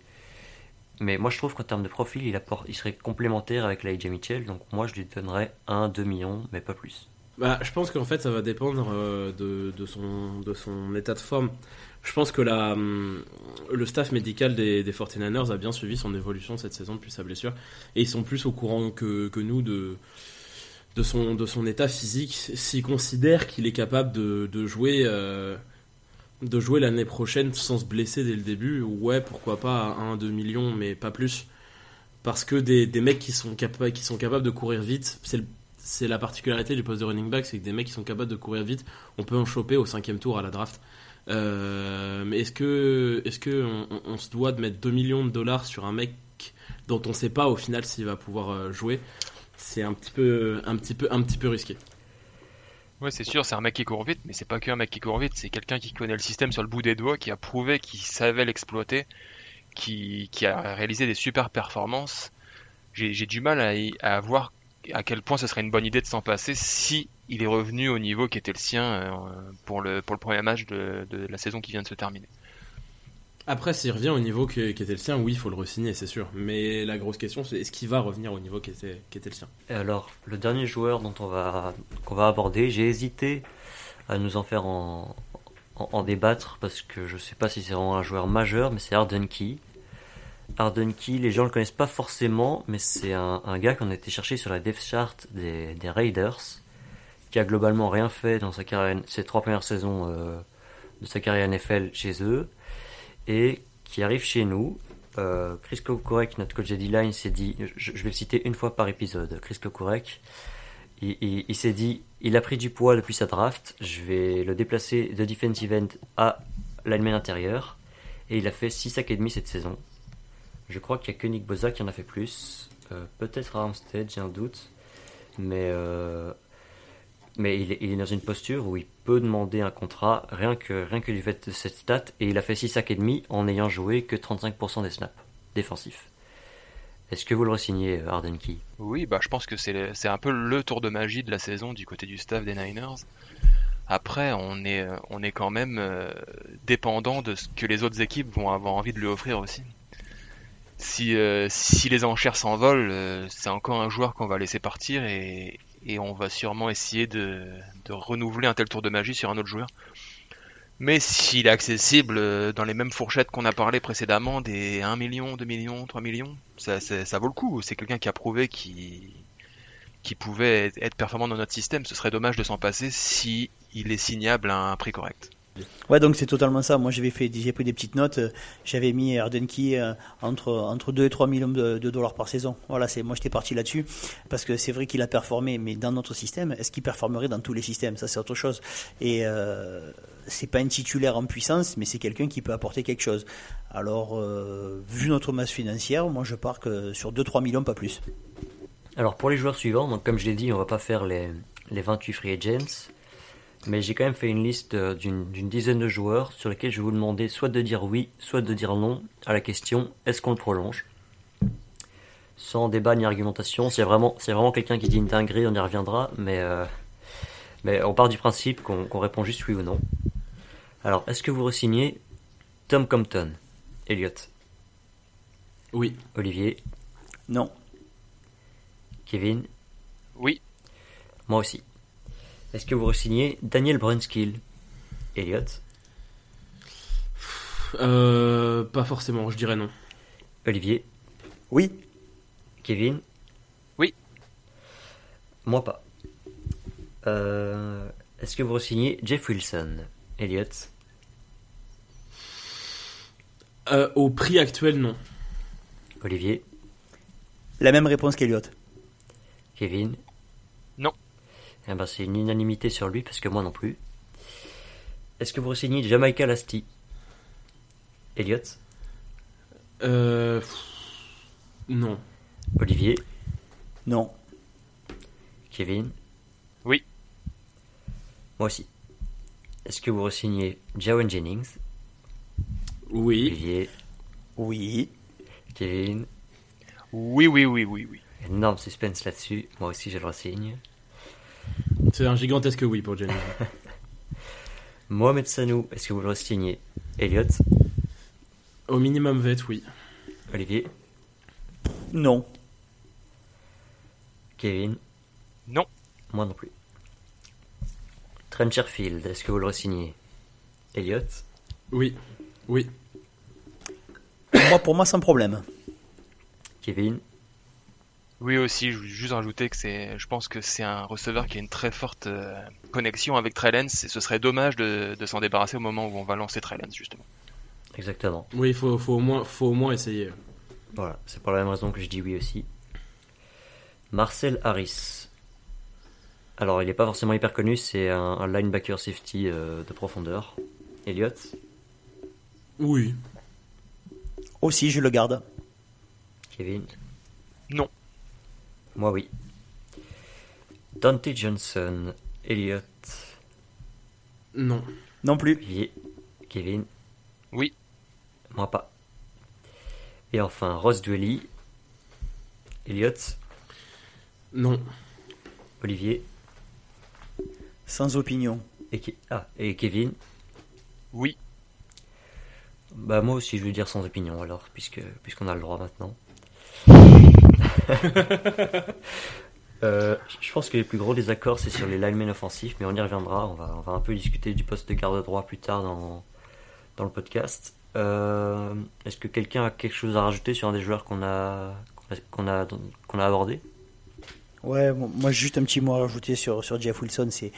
Mais moi, je trouve qu'en termes de profil, il, apporte, il serait complémentaire avec l'AJ Mitchell. Donc, moi, je lui donnerais 1-2 millions, mais pas plus. Bah, je pense qu'en fait, ça va dépendre euh, de, de, son, de son état de forme. Je pense que la, hum, le staff médical des, des 49ers a bien suivi son évolution cette saison depuis sa blessure. Et ils sont plus au courant que, que nous de, de, son, de son état physique. S'ils considèrent qu'il est capable de, de jouer, euh, jouer l'année prochaine sans se blesser dès le début, ouais, pourquoi pas à 1-2 millions, mais pas plus. Parce que des, des mecs qui sont, capa qui sont capables de courir vite, c'est le c'est la particularité du poste de running back, c'est que des mecs qui sont capables de courir vite, on peut en choper au cinquième tour à la draft. Euh, mais est-ce que, est-ce que on, on, se doit de mettre 2 millions de dollars sur un mec dont on ne sait pas au final s'il va pouvoir euh, jouer? C'est un petit peu, un petit peu, un petit peu risqué. Ouais, c'est sûr, c'est un mec qui court vite, mais c'est pas qu'un mec qui court vite, c'est quelqu'un qui connaît le système sur le bout des doigts, qui a prouvé qu'il savait l'exploiter, qui, qui a réalisé des super performances. J'ai du mal à, à voir à quel point ce serait une bonne idée de s'en passer si il est revenu au niveau qui était le sien euh, pour le, pour le premier match de, de la saison qui vient de se terminer. Après, s'il revient au niveau qui, était le sien, oui, il faut le re-signer, c'est sûr. Mais la grosse question, c'est est-ce qu'il va revenir au niveau qui était, qui était le sien? Et alors, le dernier joueur dont on va, qu'on va aborder, j'ai hésité à nous en faire en, en, en, débattre parce que je sais pas si c'est vraiment un joueur majeur, mais c'est Arden Key. Arden Key, les gens le connaissent pas forcément, mais c'est un, gars qu'on a été chercher sur la dev chart des, Raiders, qui a globalement rien fait dans sa carrière, ses trois premières saisons euh, de sa carrière NFL chez eux, et qui arrive chez nous. Euh, Chris Kokurek, notre coach de line s'est dit, je, vais le citer une fois par épisode, Chris Kokurek, il, il, il s'est dit, il a pris du poids depuis sa draft, je vais le déplacer de defensive end à l'allemagne intérieur, et il a fait 6 sacs et demi cette saison. Je crois qu'il n'y a que Nick Boza qui en a fait plus. Euh, Peut-être Armstead, j'ai un doute. Mais, euh, mais il, est, dans une posture où il peut demander un contrat rien que, rien que du fait de cette stat. Et il a fait 6 sacs et demi en n'ayant joué que 35% des snaps défensifs. Est-ce que vous le re-signez, Arden Key? Oui, bah, je pense que c'est un peu le tour de magie de la saison du côté du staff des Niners. Après, on est, on est quand même euh, dépendant de ce que les autres équipes vont avoir envie de lui offrir aussi si, euh, si les enchères s'envolent, euh, c'est encore un joueur qu'on va laisser partir et, on va sûrement essayer de, renouveler un tel tour de magie sur un autre joueur. Mais s'il est accessible euh, dans les mêmes fourchettes qu'on a parlé précédemment, des 1 million, 2 millions, 3 millions, ça vaut le coup. C'est quelqu'un qui a prouvé qu'il qui pouvait être performant dans notre système. Ce serait dommage de s'en passer si il est signable à un prix correct. Ouais, donc c'est totalement ça. Moi, j'avais fait, j'ai pris des petites notes. J'avais mis Ardenki entre entre 2 et 3 millions de, de dollars par saison. Voilà, c'est moi j'étais parti là-dessus parce que c'est vrai qu'il a performé, mais dans notre système, est-ce qu'il performerait dans tous les systèmes? Ça, c'est autre chose. Et euh, c'est pas un titulaire en puissance, mais c'est quelqu'un qui peut apporter quelque chose. Alors, euh, vu notre masse financière, moi je pars que sur 2-3 millions, pas plus. Alors pour les joueurs suivants, donc comme je l'ai dit, on va pas faire les les 28 free agents. Mais j'ai quand même fait une liste d'une dizaine de joueurs sur lesquels je vais vous demander soit de dire oui, soit de dire non à la question est-ce qu'on le prolonge? Sans débat ni argumentation. S'il y a vraiment, c'est vraiment quelqu'un qui dit une dinguerie, on y reviendra. Mais, euh, mais on part du principe qu'on qu répond juste oui ou non. Alors, est-ce que vous resignez Tom Compton Elliot Oui. Olivier? Non. Kevin? Oui. Moi aussi. Est-ce que vous re-signez Daniel Brunskill Elliot euh, Pas forcément, je dirais non. Olivier Oui. Kevin Oui. Moi pas. Euh, Est-ce que vous re-signez Jeff Wilson Elliot euh, Au prix actuel, non. Olivier La même réponse qu'Eliott. Kevin. Eh ben, c'est une unanimité sur lui parce que moi non plus. Est-ce que vous re-signez Jamaica Lasty Elliot euh, Non. Olivier? Non. Kevin? Oui. Moi aussi. Est-ce que vous re-signez Jawan Jennings? Oui. Olivier? Oui. Kevin? Oui, oui, oui, oui, oui. Énorme suspense là-dessus. Moi aussi, je le re-signe. C'est un gigantesque oui pour Jennings. Mohamed Sanou, est-ce que vous le re-signez Elliot Au minimum vet, oui. Olivier Non. Kevin Non. Moi non plus. Trent Sherfield, est-ce que vous le re-signez Elliot Oui, oui. moi, pour moi, sans problème. Kevin Oui aussi, je voulais juste rajouter que c'est, je pense que c'est un receveur qui a une très forte euh, connexion avec Trey Lance et ce serait dommage de, de s'en débarrasser au moment où on va lancer Trey Lance justement. Exactement. Oui, il faut, faut, au moins, faut au moins essayer. Voilà, c'est pour la même raison que je dis oui aussi. Marcel Harris. Alors, il n'est pas forcément hyper connu, c'est un, un linebacker safety euh, de profondeur. Elliot Oui. Aussi, je le garde. Kevin Non. Moi oui. Dante Johnson. Elliot Non. Non plus. Olivier Kevin Oui. Moi pas. Et enfin, Ross Dwelly. Elliot Non. Olivier Sans opinion. et, Ke- ah, et Kevin Oui. Bah moi aussi je veux dire sans opinion alors, puisque puisqu'on a le droit maintenant. Euh, je pense que les plus gros désaccords c'est sur les linemen offensifs, mais on y reviendra. On va, un peu discuter du poste de garde droit plus tard dans, le podcast. Euh, Est-ce que quelqu'un a quelque chose à rajouter sur un des joueurs qu'on a qu'on a a abordé? Ouais, bon, moi juste un petit mot à rajouter sur, Jeff Wilson. C'est,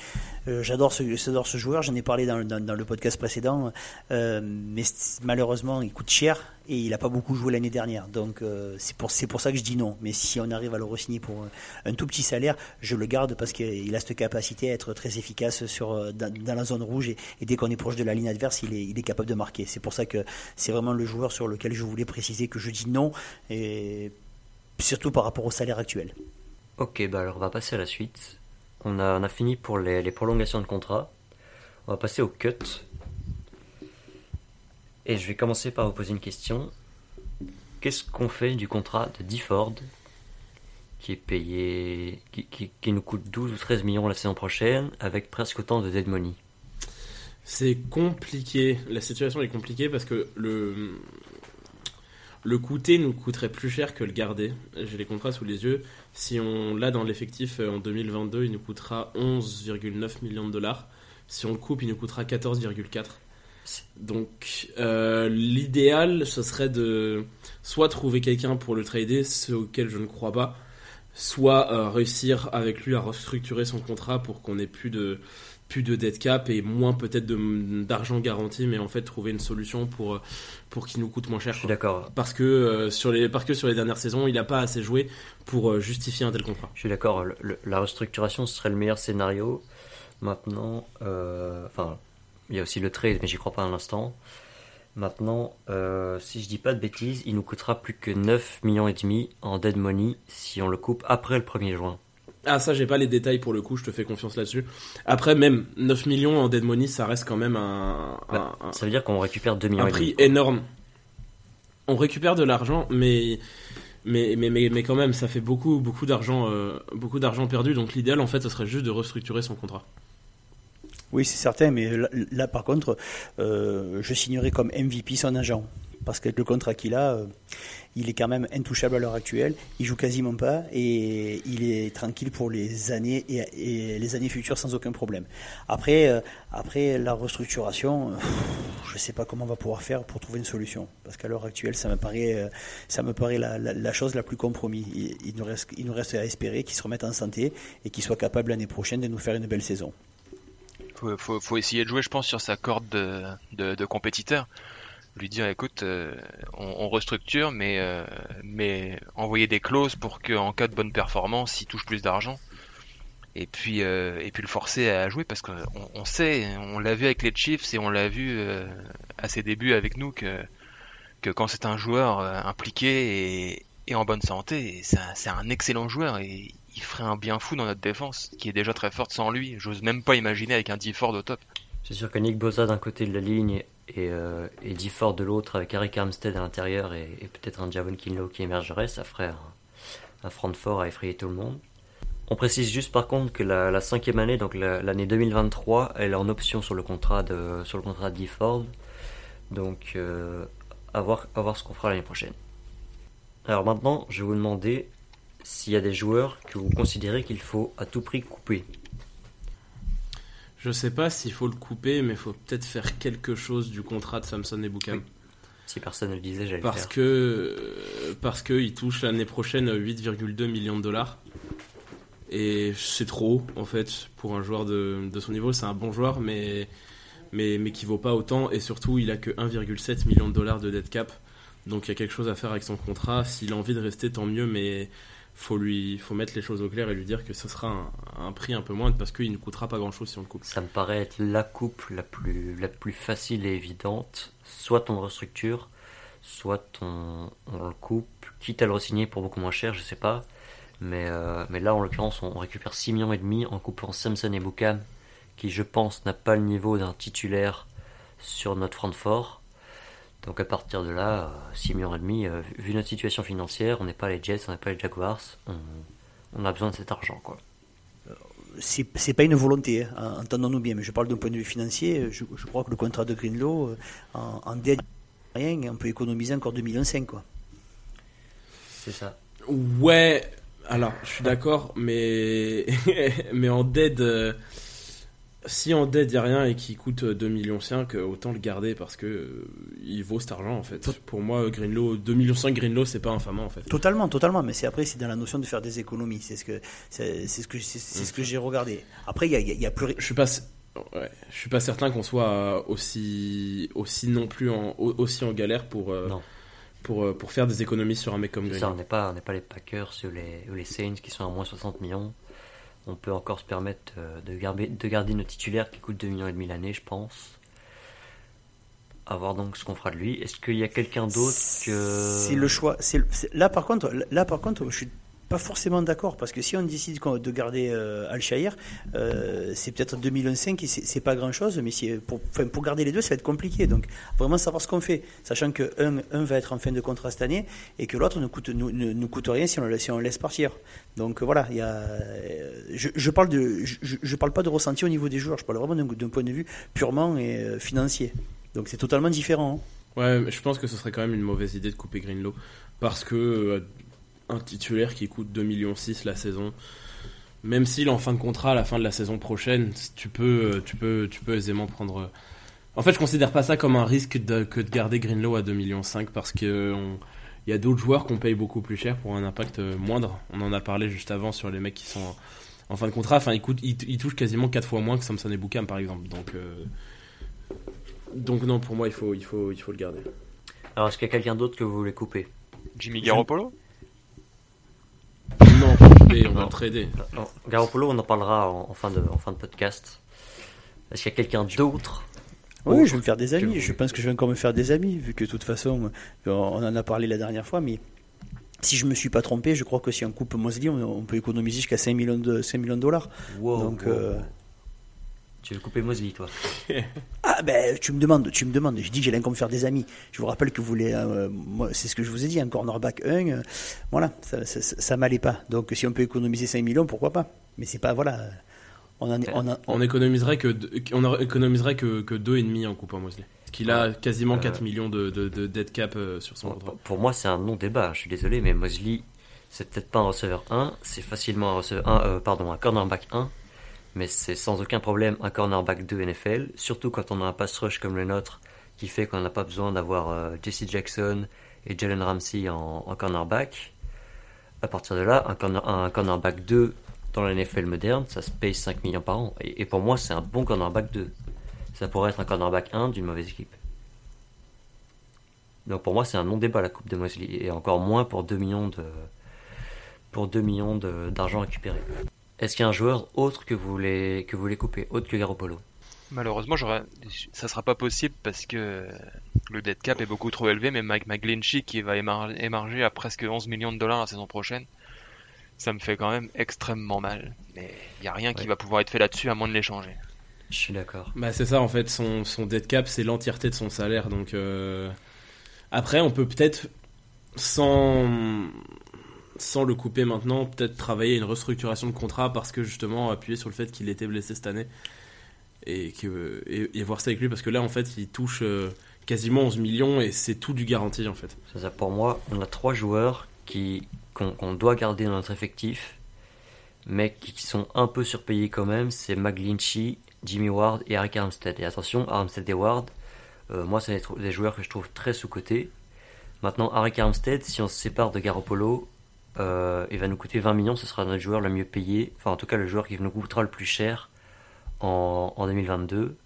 euh, j'adore ce, j'adore ce joueur. J'en ai parlé dans, le- podcast précédent, euh, mais malheureusement il coûte cher et il a pas beaucoup joué l'année dernière. Donc euh, c'est pour c'est pour ça que je dis non. Mais si on arrive à le re-signer pour un, tout petit salaire, je le garde parce qu'il a cette capacité à être très efficace sur dans, dans la zone rouge et, et dès qu'on est proche de la ligne adverse, il est, il est capable de marquer. C'est pour ça que c'est vraiment le joueur sur lequel je voulais préciser que je dis non et surtout par rapport au salaire actuel. Ok, bah alors on va passer à la suite. On a, on a fini pour les, les prolongations de contrat. On va passer au cut. Et je vais commencer par vous poser une question. Qu'est-ce qu'on fait du contrat de Difford qui est payé, qui, qui, qui nous coûte 12 ou 13 millions la saison prochaine avec presque autant de dead money? C'est compliqué. La situation est compliquée parce que le le coûter nous coûterait plus cher que le garder. J'ai les contrats sous les yeux. Si on l'a dans l'effectif euh, en 2022, il nous coûtera 11,9 millions de dollars. Si on le coupe, il nous coûtera 14,4. Donc euh, l'idéal, ce serait de soit trouver quelqu'un pour le trader, ce auquel je ne crois pas, soit euh, réussir avec lui à restructurer son contrat pour qu'on ait plus de plus de dead cap et moins peut-être de- d'argent garanti, mais en fait trouver une solution pour pour qu'il nous coûte moins cher. Je suis d'accord. Parce que euh, sur les parce que sur les dernières saisons, il n'a pas assez joué pour euh, justifier un tel contrat. Je suis d'accord. La restructuration serait le meilleur scénario. Maintenant, euh, enfin, il y a aussi le trade, mais j'y crois pas à l'instant. Maintenant, si je dis pas de bêtises, il nous coûtera plus que 9 millions et demi en dead money si on le coupe après le 1er juin. Ah ça j'ai pas les détails pour le coup, je te fais confiance là-dessus. Après même 9 millions en dead money, ça reste quand même un, Bah, un- un- Ça veut dire qu'on récupère 2 millions un prix énorme. On récupère de l'argent, mais, mais, mais, mais, mais quand même, ça fait beaucoup, beaucoup d'argent, euh, beaucoup d'argent perdu. Donc l'idéal, en fait, ce serait juste de restructurer son contrat. Oui, c'est certain, mais là, là, par contre, euh, je signerai comme MVP son agent. Parce que le contrat qu'il a, euh, il est quand même intouchable à l'heure actuelle. Il joue quasiment pas et il est tranquille pour les années et, les années futures sans aucun problème. Après, euh, après la restructuration, euh, je sais pas comment on va pouvoir faire pour trouver une solution. Parce qu'à l'heure actuelle, ça me paraît, ça me paraît la, chose la plus compromise. Il, nous reste, il nous reste à espérer qu'il se remette en santé et qu'il soit capable l'année prochaine de nous faire une belle saison. Faut, faut, essayer de jouer, je pense, sur sa corde de, de, de compétiteur. Lui dire, écoute, euh, on, restructure, mais, euh, mais envoyer des clauses pour qu'en cas de bonne performance, il touche plus d'argent. Et puis, euh, et puis le forcer à jouer parce qu'on on sait, on l'a vu avec les Chiefs et on l'a vu à ses débuts avec nous que, que quand c'est un joueur impliqué et, en bonne santé, c'est un, excellent joueur et il ferait un bien fou dans notre défense qui est déjà très forte sans lui. J'ose même pas imaginer avec un D-Ford au top. C'est sûr que Nick Bosa d'un côté de la ligne et, euh, et Difford de l'autre avec Eric Armstead à l'intérieur et, peut-être un Javon Kinlow qui émergerait, ça ferait un, un front de fort à effrayer tout le monde. On précise juste par contre que la, la cinquième année, donc la- l'année 2023, elle est en option sur le contrat de sur le contrat Difford. Donc euh, à, à voir ce qu'on fera l'année prochaine. Alors maintenant, je vais vous demander s'il y a des joueurs que vous considérez qu'il faut à tout prix couper. Je sais pas s'il faut le couper, mais il faut peut-être faire quelque chose du contrat de Samson et Boukam. Oui. Si personne ne le disait, j'allais le Parce faire. que euh, parce que il touche l'année prochaine 8,2 millions de dollars. Et c'est trop en fait pour un joueur de, de son niveau. C'est un bon joueur, mais mais mais qui vaut pas autant. Et surtout, il a que 1,7 million de dollars de dead cap. Donc il y a quelque chose à faire avec son contrat. S'il a envie de rester, tant mieux. Mais faut lui faut mettre les choses au clair et lui dire que ce sera un, prix un peu moindre parce qu'il ne coûtera pas grand chose si on le coupe. Ça me paraît être la coupe la plus, facile et évidente. Soit on le restructure, soit on, on le coupe, quitte à le re-signer pour beaucoup moins cher, je sais pas. Mais, euh, là, en l'occurrence, on récupère 6 millions et demi en coupant Samson et Boukam, qui je pense n'a pas le niveau d'un titulaire sur notre front fort. Donc à partir de là, euh, 6 millions et demi, euh, vu notre situation financière, on n'est pas les Jets, on n'est pas les Jaguars, on, on a besoin de cet argent quoi. c'est c'est pas une volonté, hein, entendons-nous bien, mais je parle d'un point de vue financier. Je, je crois que le contrat de Greenlow, euh, en, en dead, rien, on peut économiser encore 2,5 millions. Quoi. C'est ça. Ouais, alors je suis d'accord, mais mais en dead, euh, si en dead y a rien et qu'il coûte 2 millions 5, autant le garder parce que euh, il vaut cet argent en fait. Pour moi, Greenlow, 2 millions 5 Greenlow, c'est pas infamant en fait. Totalement, totalement. Mais c'est après, c'est dans la notion de faire des économies. C'est ce que, c'est ce que, c'est ce que j'ai regardé. Après, il y a, y a- y a plus. Je suis pas, ouais, je suis pas certain qu'on soit aussi aussi non plus en au- aussi en galère pour euh, Non. pour euh, pour faire des économies sur un mec comme C'est ça, Greenlow. on n'est pas, on n'est pas les Packers ou les, ou les Saints qui sont à moins 60 millions. On peut encore se permettre euh, de garder, de garder nos titulaires qui coûtent 2 millions et demi l'année, je pense. À voir donc ce qu'on fera de lui. Est-ce qu'il y a quelqu'un d'autre que. C'est le choix. Là par contre, là par contre, je suis pas forcément d'accord parce que si on décide de garder euh, Al-Shahir, euh, c'est peut-être 2 millions 5 et c'est c'est pas grand chose, mais si, pour, enfin, pour garder les deux, ça va être compliqué. Donc vraiment savoir ce qu'on fait, sachant que un, va être en fin de contrat cette année et que l'autre ne coûte nous, coûte rien si on le laisse partir. Donc voilà, il y a, euh, je, je parle de, je, parle pas de ressenti au niveau des joueurs, je parle vraiment d'un point de vue purement et, euh, financier. Donc c'est totalement différent. hein. Ouais, je pense que ce serait quand même une mauvaise idée de couper Greenlow parce que un titulaire qui coûte 2 millions 6 la saison, même s'il est en fin de contrat à la fin de la saison prochaine, tu peux tu peux tu peux aisément prendre euh, En fait, je considère pas ça comme un risque de- que de garder Greenlow à 2 millions 5 parce que il y a d'autres joueurs qu'on paye beaucoup plus cher pour un impact euh, moindre. On en a parlé juste avant sur les mecs qui sont en, en fin de contrat. Enfin, ils, coûtent- ils- ils touchent quasiment 4 fois moins que Samson et Boukam par exemple. Donc euh, donc non, pour moi, il faut il faut il faut le garder. Alors, est-ce qu'il y a quelqu'un d'autre que vous voulez couper? Jimmy Garoppolo? Non, couper, on va le trader. Garoppolo, on en parlera en, en fin, de, en fin de podcast. Est-ce qu'il y a quelqu'un d'autre Oui, je vais me faire des amis. Je pense que je vais encore me faire des amis, vu que de toute façon, on en a parlé la dernière fois, mais si je me suis pas trompé, je crois que si on coupe Mosley, on, on peut économiser jusqu'à 5 millions de, 5 millions de dollars. Wow, Donc, wow. euh, Tu veux couper Mosley, toi Ah ben, tu me demandes, tu me demandes. Je dis que j'ai encore me faire des amis. Je vous rappelle que vous voulez, euh, moi, c'est ce que je vous ai dit, un cornerback 1, euh, voilà, ça, ça, ça, ça m'allait pas. Donc si on peut économiser 5 millions, pourquoi pas? Mais c'est pas, voilà, on en est, on a- On économiserait que on en économiserait que, que deux et demi en coupant Mosley. Parce qu'il a quasiment Euh, 4 millions de, de, de dead cap euh, sur son Pour, contrat. pour moi, c'est un non-débat. Je suis désolé, mais Mosley, c'est peut-être pas un receveur 1, c'est facilement un receveur 1, euh, pardon, un cornerback 1, mais c'est sans aucun problème un cornerback 2 NFL, surtout quand on a un pass rush comme le nôtre qui fait qu'on n'a pas besoin d'avoir euh, Jesse Jackson et Jalen Ramsey en, cornerback. À partir de là, un, corner- cornerback 2 dans la NFL moderne, ça se paye 5 millions par an. Et, pour moi, c'est un bon cornerback 2. Ça pourrait être un cornerback 1 d'une mauvaise équipe. Donc pour moi, c'est un non-débat la coupe de Mosley. Et encore moins pour 2 millions de pour 2 millions d'argent récupéré. Est-ce qu'il y a un joueur autre que vous voulez que vous voulez couper, autre que Garoppolo? Malheureusement, ça sera pas possible parce que le dead cap est beaucoup trop élevé, mais Mike McGlinchey qui va émar- émarger à presque 11 millions de dollars la saison prochaine, ça me fait quand même extrêmement mal. Mais il y a rien qui va pouvoir être fait là-dessus à moins de l'échanger. Je suis d'accord. Bah c'est ça en fait, son, son dead cap c'est l'entièreté de son salaire. Donc euh, après on peut peut-être sans sans le couper maintenant, peut-être travailler une restructuration de contrat parce que justement appuyer sur le fait qu'il était blessé cette année et voir ça avec lui parce que là en fait il touche euh, quasiment 11 millions et c'est tout du garanti en fait. Ça, pour moi, on a trois joueurs qui qu'on doit garder dans notre effectif, mais qui sont un peu surpayés quand même, c'est McGlinchey, Jimmy Ward et Eric Armstead. Et attention, Armstead et Ward, euh, moi, c'est des, joueurs que je trouve très sous-cotés. Maintenant, Eric Armstead, si on se sépare de Garoppolo, euh, il va nous coûter 20 millions, ce sera notre joueur le mieux payé, enfin en tout cas le joueur qui nous coûtera le plus cher en, en 2022.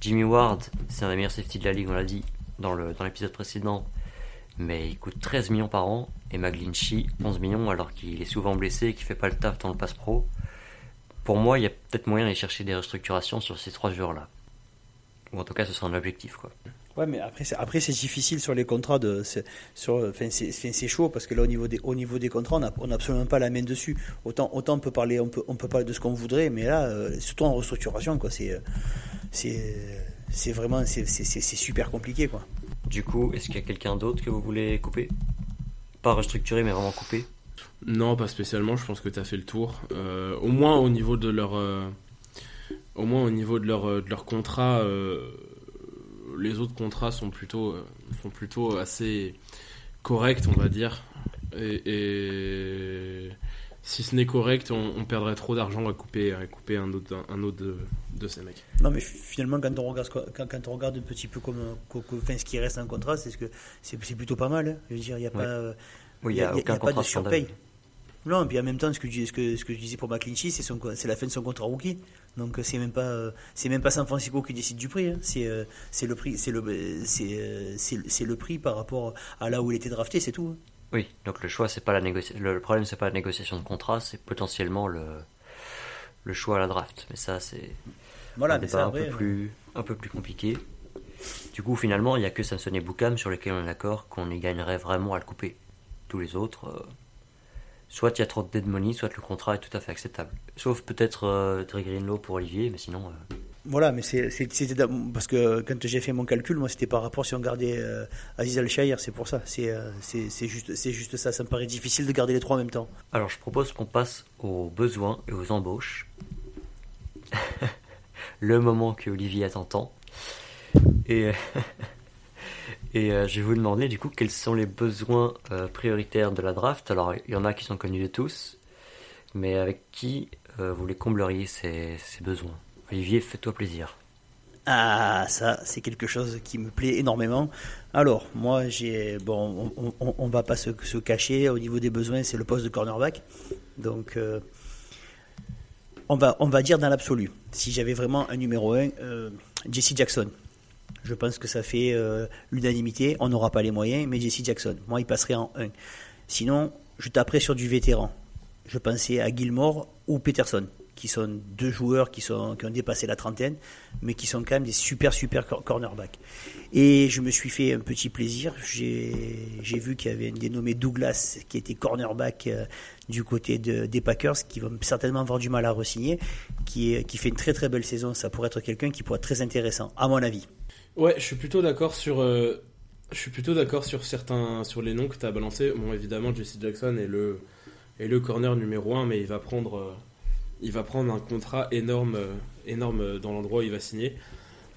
Jimmy Ward, c'est un des meilleurs safety de la ligue, on l'a dit dans l'épisode dans précédent, mais il coûte 13 millions par an. Et McGlinchey, 11 millions, alors qu'il est souvent blessé et qu'il fait pas le taf dans le pass pro. Pour moi, il y a peut-être moyen d'aller chercher des restructurations sur ces trois joueurs-là. Ou en tout cas, ce sera un objectif. Quoi. Ouais, mais après, c'est, après, c'est difficile sur les contrats. De, c'est, sur, enfin, c'est, c'est chaud parce que là, au niveau des, au niveau des contrats, on n'a absolument pas la main dessus. Autant, autant on, peut parler, on, peut, on peut parler de ce qu'on voudrait, mais là, euh, surtout en restructuration, quoi, c'est, c'est, c'est vraiment c'est, c'est, c'est super compliqué. Quoi. Du coup, est-ce qu'il y a quelqu'un d'autre que vous voulez couper? Pas restructurer, mais vraiment couper Non, pas spécialement. Je pense que tu as fait le tour. Euh, au moins au niveau de leur, euh, au moins au niveau de leur, de leur contrat, euh, les autres contrats sont plutôt, sont plutôt assez corrects, on va dire. et si ce n'est correct, on, perdrait trop d'argent à couper, à couper un autre, un, autre de, ces mecs. Non, mais finalement, quand on regarde, quand, on regarde un petit peu comme, ce qui reste en contrat, c'est ce que c'est plutôt pas mal. Hein. Je veux dire, il n'y a pas, oui, y a, pas de surpaye. Non, et puis en même temps, ce que, ce que, ce que je disais pour McClinchy, c'est, c'est la fin de son contrat rookie. Donc c'est même pas, c'est même pas San Francisco qui décide du prix. Hein. C'est, c'est le prix, c'est le, c'est, c'est, le prix par rapport à là où il était drafté, c'est tout. Hein. Oui, donc le choix, c'est pas la négociation. Le problème, c'est pas la négociation de contrat, c'est potentiellement le, le choix à la draft. Mais ça, c'est voilà, mais un, peu plus, un peu plus compliqué. Du coup, finalement, il n'y a que Samson et Boukam sur lesquels on est d'accord qu'on y gagnerait vraiment à le couper. Tous les autres, euh, soit il y a trop de dead money, soit le contrat est tout à fait acceptable. Sauf peut-être euh, Greenlow pour Olivier, mais sinon. Euh, voilà, mais c'était parce que quand j'ai fait mon calcul, moi c'était par rapport si on gardait euh, Aziz al c'est pour ça. Euh, c'est juste, juste ça. Ça me paraît difficile de garder les trois en même temps. Alors je propose qu'on passe aux besoins et aux embauches. le moment que Olivier attend tant. Et, et euh, je vais vous demander du coup quels sont les besoins prioritaires de la draft. Alors il y en a qui sont connus de tous, mais avec qui vous les combleriez ces besoins? Olivier, fais-toi plaisir. Ah, ça, c'est quelque chose qui me plaît énormément. Alors, moi, j'ai. Bon, on, ne va pas se, cacher. Au niveau des besoins, c'est le poste de cornerback. Donc, euh, on, va, on va dire dans l'absolu. Si j'avais vraiment un numéro 1, euh, Jesse Jackson. Je pense que ça fait euh, l'unanimité. On n'aura pas les moyens, mais Jesse Jackson. Moi, il passerait en 1. Sinon, je taperais sur du vétéran. Je pensais à Gilmore ou Peterson qui sont deux joueurs qui, ont dépassé la trentaine, mais qui sont quand même des super, super cornerbacks. Et je me suis fait un petit plaisir. J'ai vu qu'il y avait un dénommé Douglas qui était cornerback euh, du côté de, des Packers, qui va certainement avoir du mal à re-signer, qui, qui fait une très très belle saison. Ça pourrait être quelqu'un qui pourrait être très intéressant, à mon avis. Ouais, je suis plutôt d'accord sur. Euh, je suis plutôt d'accord sur certains sur les noms que tu as balancés. Bon, évidemment, Jesse Jackson est le, est le corner numéro 1, mais il va prendre. Euh, il va prendre un contrat énorme, euh, énorme dans l'endroit où il va signer.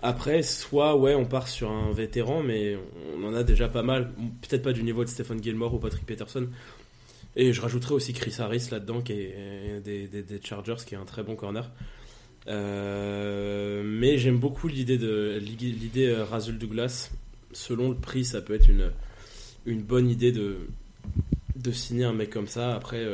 Après, soit ouais, on part sur un vétéran, mais on en a déjà pas mal. Peut-être pas du niveau de Stephen Gilmore ou Patrick Peterson. Et je rajouterais aussi Chris Harris là-dedans, qui est des, des, Chargers, qui est un très bon corner. Euh, mais j'aime beaucoup l'idée de l'idée euh, Razul Douglas. Selon le prix, ça peut être une, une bonne idée de, de signer un mec comme ça. Après,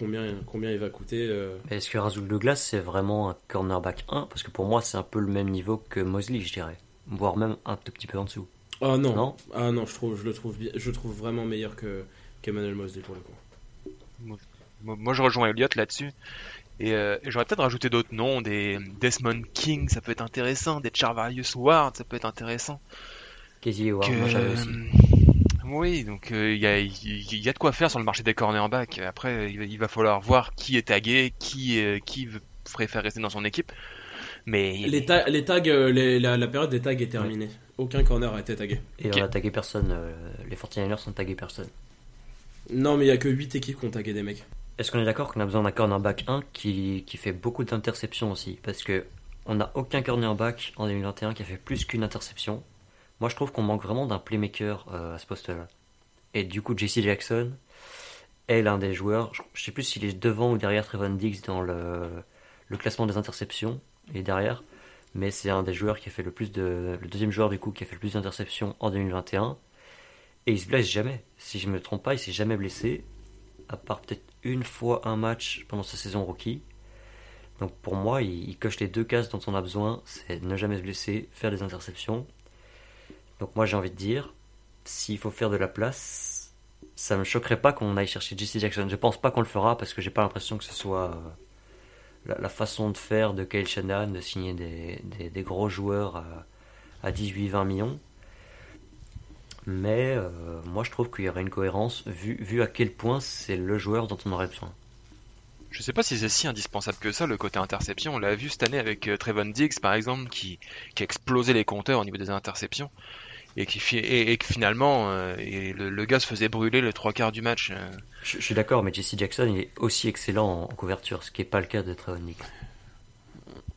combien, combien il va coûter. Euh. Est-ce que Razul de Glace c'est vraiment un cornerback 1 Parce que pour moi, c'est un peu le même niveau que Mosley, je dirais. Voire même un tout petit peu en dessous. Ah non, non? Ah non je, trouve, je le trouve, je trouve vraiment meilleur que qu'Emmanuel Mosley pour le coup. Moi, je rejoins Elliott là-dessus. Et, euh, j'aurais peut-être rajouté d'autres noms, des Desmond King, ça peut être intéressant, des Charvarius Ward, ça peut être intéressant. Casey Ward, moi j'avais aussi. Oui, donc euh, il y, a, de quoi faire sur le marché des cornerbacks. Après, il va falloir voir qui est tagué, qui, euh, qui préfère rester dans son équipe. Mais les, les tags, euh, la, période des tags est terminée. Aucun corner a été tagué. Et on a tagué personne. les 49ers sont tagués personne. Non, mais il y a que 8 équipes qui ont tagué des mecs. Est-ce qu'on est d'accord qu'on a besoin d'un cornerback 1 qui, qui fait beaucoup d'interceptions aussi? Parce que on n'a aucun cornerback en 2021 qui a fait plus qu'une interception. Moi, je trouve qu'on manque vraiment d'un playmaker euh, à ce poste-là. Et du coup, Jesse Jackson est l'un des joueurs. Je, je sais plus s'il est devant ou derrière Trevon Diggs dans le, le classement des interceptions. Il est derrière. Mais c'est un des joueurs qui a fait le plus de. Le deuxième joueur du coup qui a fait le plus d'interceptions en 2021. Et il se blesse jamais. Si je me trompe pas, il s'est jamais blessé. À part peut-être une fois un match pendant sa saison rookie. Donc pour moi, il, coche les deux cases dont on a besoin. C'est ne jamais se blesser, faire des interceptions. Donc moi j'ai envie de dire, s'il faut faire de la place, ça me choquerait pas qu'on aille chercher JC Jackson. Je pense pas qu'on le fera parce que j'ai pas l'impression que ce soit euh, la, façon de faire de Kyle Shanahan de signer des, des, gros joueurs à, à 18-20 millions. Mais euh, moi je trouve qu'il y aurait une cohérence vu, vu à quel point c'est le joueur dont on aurait besoin. Je sais pas si c'est si indispensable que ça, le côté interception. On l'a vu cette année avec euh, Trevon Diggs, par exemple, qui, qui a explosé les compteurs au niveau des interceptions. Et, qui, fi- et, et que finalement, euh, et le, le gars se faisait brûler les trois quarts du match. euh. Je, je suis d'accord, mais JC Jackson il est aussi excellent en, en couverture, ce qui n'est pas le cas de Trevon Diggs.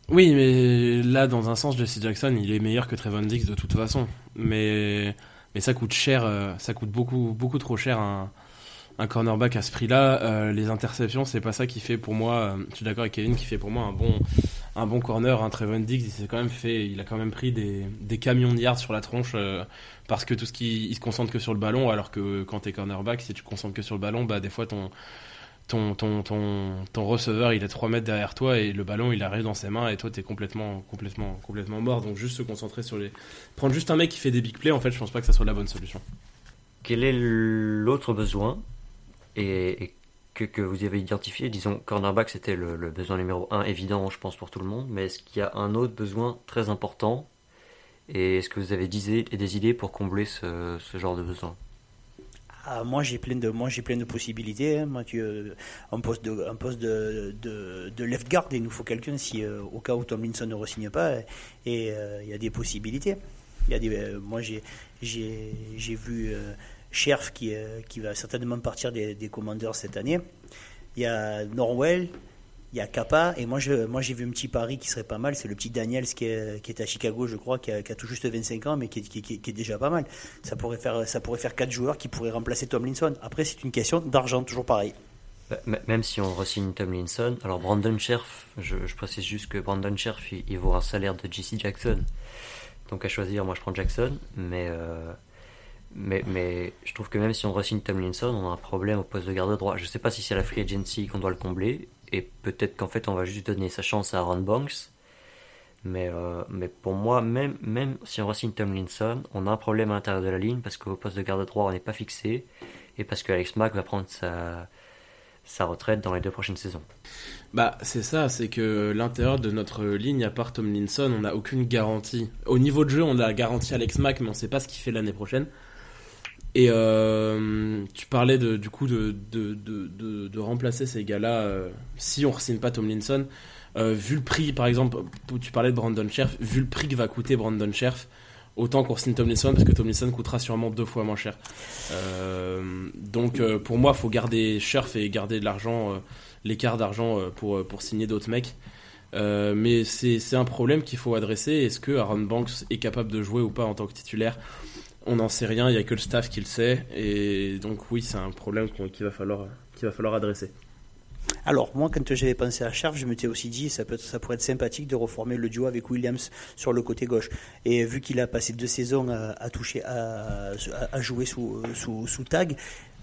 Oui, mais là, dans un sens, Jesse Jackson, il est meilleur que Trevon Diggs de toute façon. Mais, mais ça coûte cher, euh, ça coûte beaucoup, beaucoup trop cher un, un cornerback à ce prix-là. Euh, les interceptions, c'est pas ça qui fait pour moi. euh, je suis d'accord avec Kevin qui fait pour moi un bon, un bon corner. Un Trevon Diggs, il s'est quand même fait, il a quand même pris des, camions de yards sur la tronche parce que tout ce qui, il se concentre que sur le ballon, alors que quand t'es cornerback, si tu concentres que sur le ballon, bah des fois ton ton, ton, ton, ton receveur il est 3 mètres derrière toi et le ballon il arrive dans ses mains et toi t'es complètement, complètement, complètement mort. Donc juste se concentrer sur les. Prendre juste un mec qui fait des big plays, en fait, je pense pas que ça soit la bonne solution. Quel est l'autre besoin et, que, que vous avez identifié? Disons, cornerback, c'était le, besoin numéro un évident, je pense, pour tout le monde. Mais est-ce qu'il y a un autre besoin très important? Et est-ce que vous avez des idées pour combler ce, ce genre de besoin? Ah, moi j'ai plein de moi j'ai plein de possibilités. hein. Moi, un poste de un poste de, de, left guard, il nous faut quelqu'un si euh, au cas où Tomlinson ne re-signe pas. Et euh, il y a des possibilités. Il y a des, euh, moi j'ai j'ai j'ai vu Scherf qui qui va certainement partir des, des commandeurs cette année. Il y a Norwell. Il y a Kappa et moi j'ai vu un petit pari qui serait pas mal, c'est le petit Daniels qui est, à Chicago, je crois, qui a, tout juste 25 ans, mais qui est, déjà pas mal. Ça pourrait faire ça pourrait faire quatre joueurs qui pourraient remplacer Tomlinson. Après c'est une question d'argent, toujours pareil. M- Même si on re-signe Tomlinson, alors Brandon Scherf, je, précise juste que Brandon Scherf, il, vaut un salaire de JC Jackson. Donc à choisir, moi je prends Jackson, mais, euh, mais, mais je trouve que même si on re-signe Tomlinson, on a un problème au poste de garde droit. Je sais pas si c'est la free agency qu'on doit le combler, et peut-être qu'en fait on va juste donner sa chance à Aaron Banks. Mais, euh, pour moi, même, si on re-signe Tomlinson, on a un problème à l'intérieur de la ligne parce qu'au poste de garde droit on n'est pas fixé, et parce que Alex Mack va prendre sa, retraite dans les deux prochaines saisons. Bah, c'est ça, c'est que l'intérieur de notre ligne, à part Tomlinson, on n'a aucune garantie. Au niveau de jeu, on a garanti Alex Mack, mais on sait pas ce qu'il fait l'année prochaine. Et euh, tu parlais de, du coup de, de, de, remplacer ces gars-là euh, si on ne signe pas Tomlinson. Euh, vu le prix, par exemple, tu parlais de Brandon Scherf, vu le prix que va coûter Brandon Scherf, autant qu'on signe Tomlinson parce que Tomlinson coûtera sûrement deux fois moins cher. Euh, donc euh, pour moi, faut garder Scherf et garder de l'argent, euh, l'écart d'argent euh, pour, euh, pour signer d'autres mecs. Euh, mais c'est c'est un problème qu'il faut adresser. Est-ce que Aaron Banks est capable de jouer ou pas en tant que titulaire? On n'en sait rien, il n'y a que le staff qui le sait. Et donc oui, c'est un problème qu'il va, falloir, va falloir adresser. Alors, moi, quand j'avais pensé à Scherf, je m'étais aussi dit ça, ça pourrait être sympathique de reformer le duo avec Williams sur le côté gauche. Et vu qu'il a passé deux saisons à, toucher, à, jouer sous, sous, sous tag,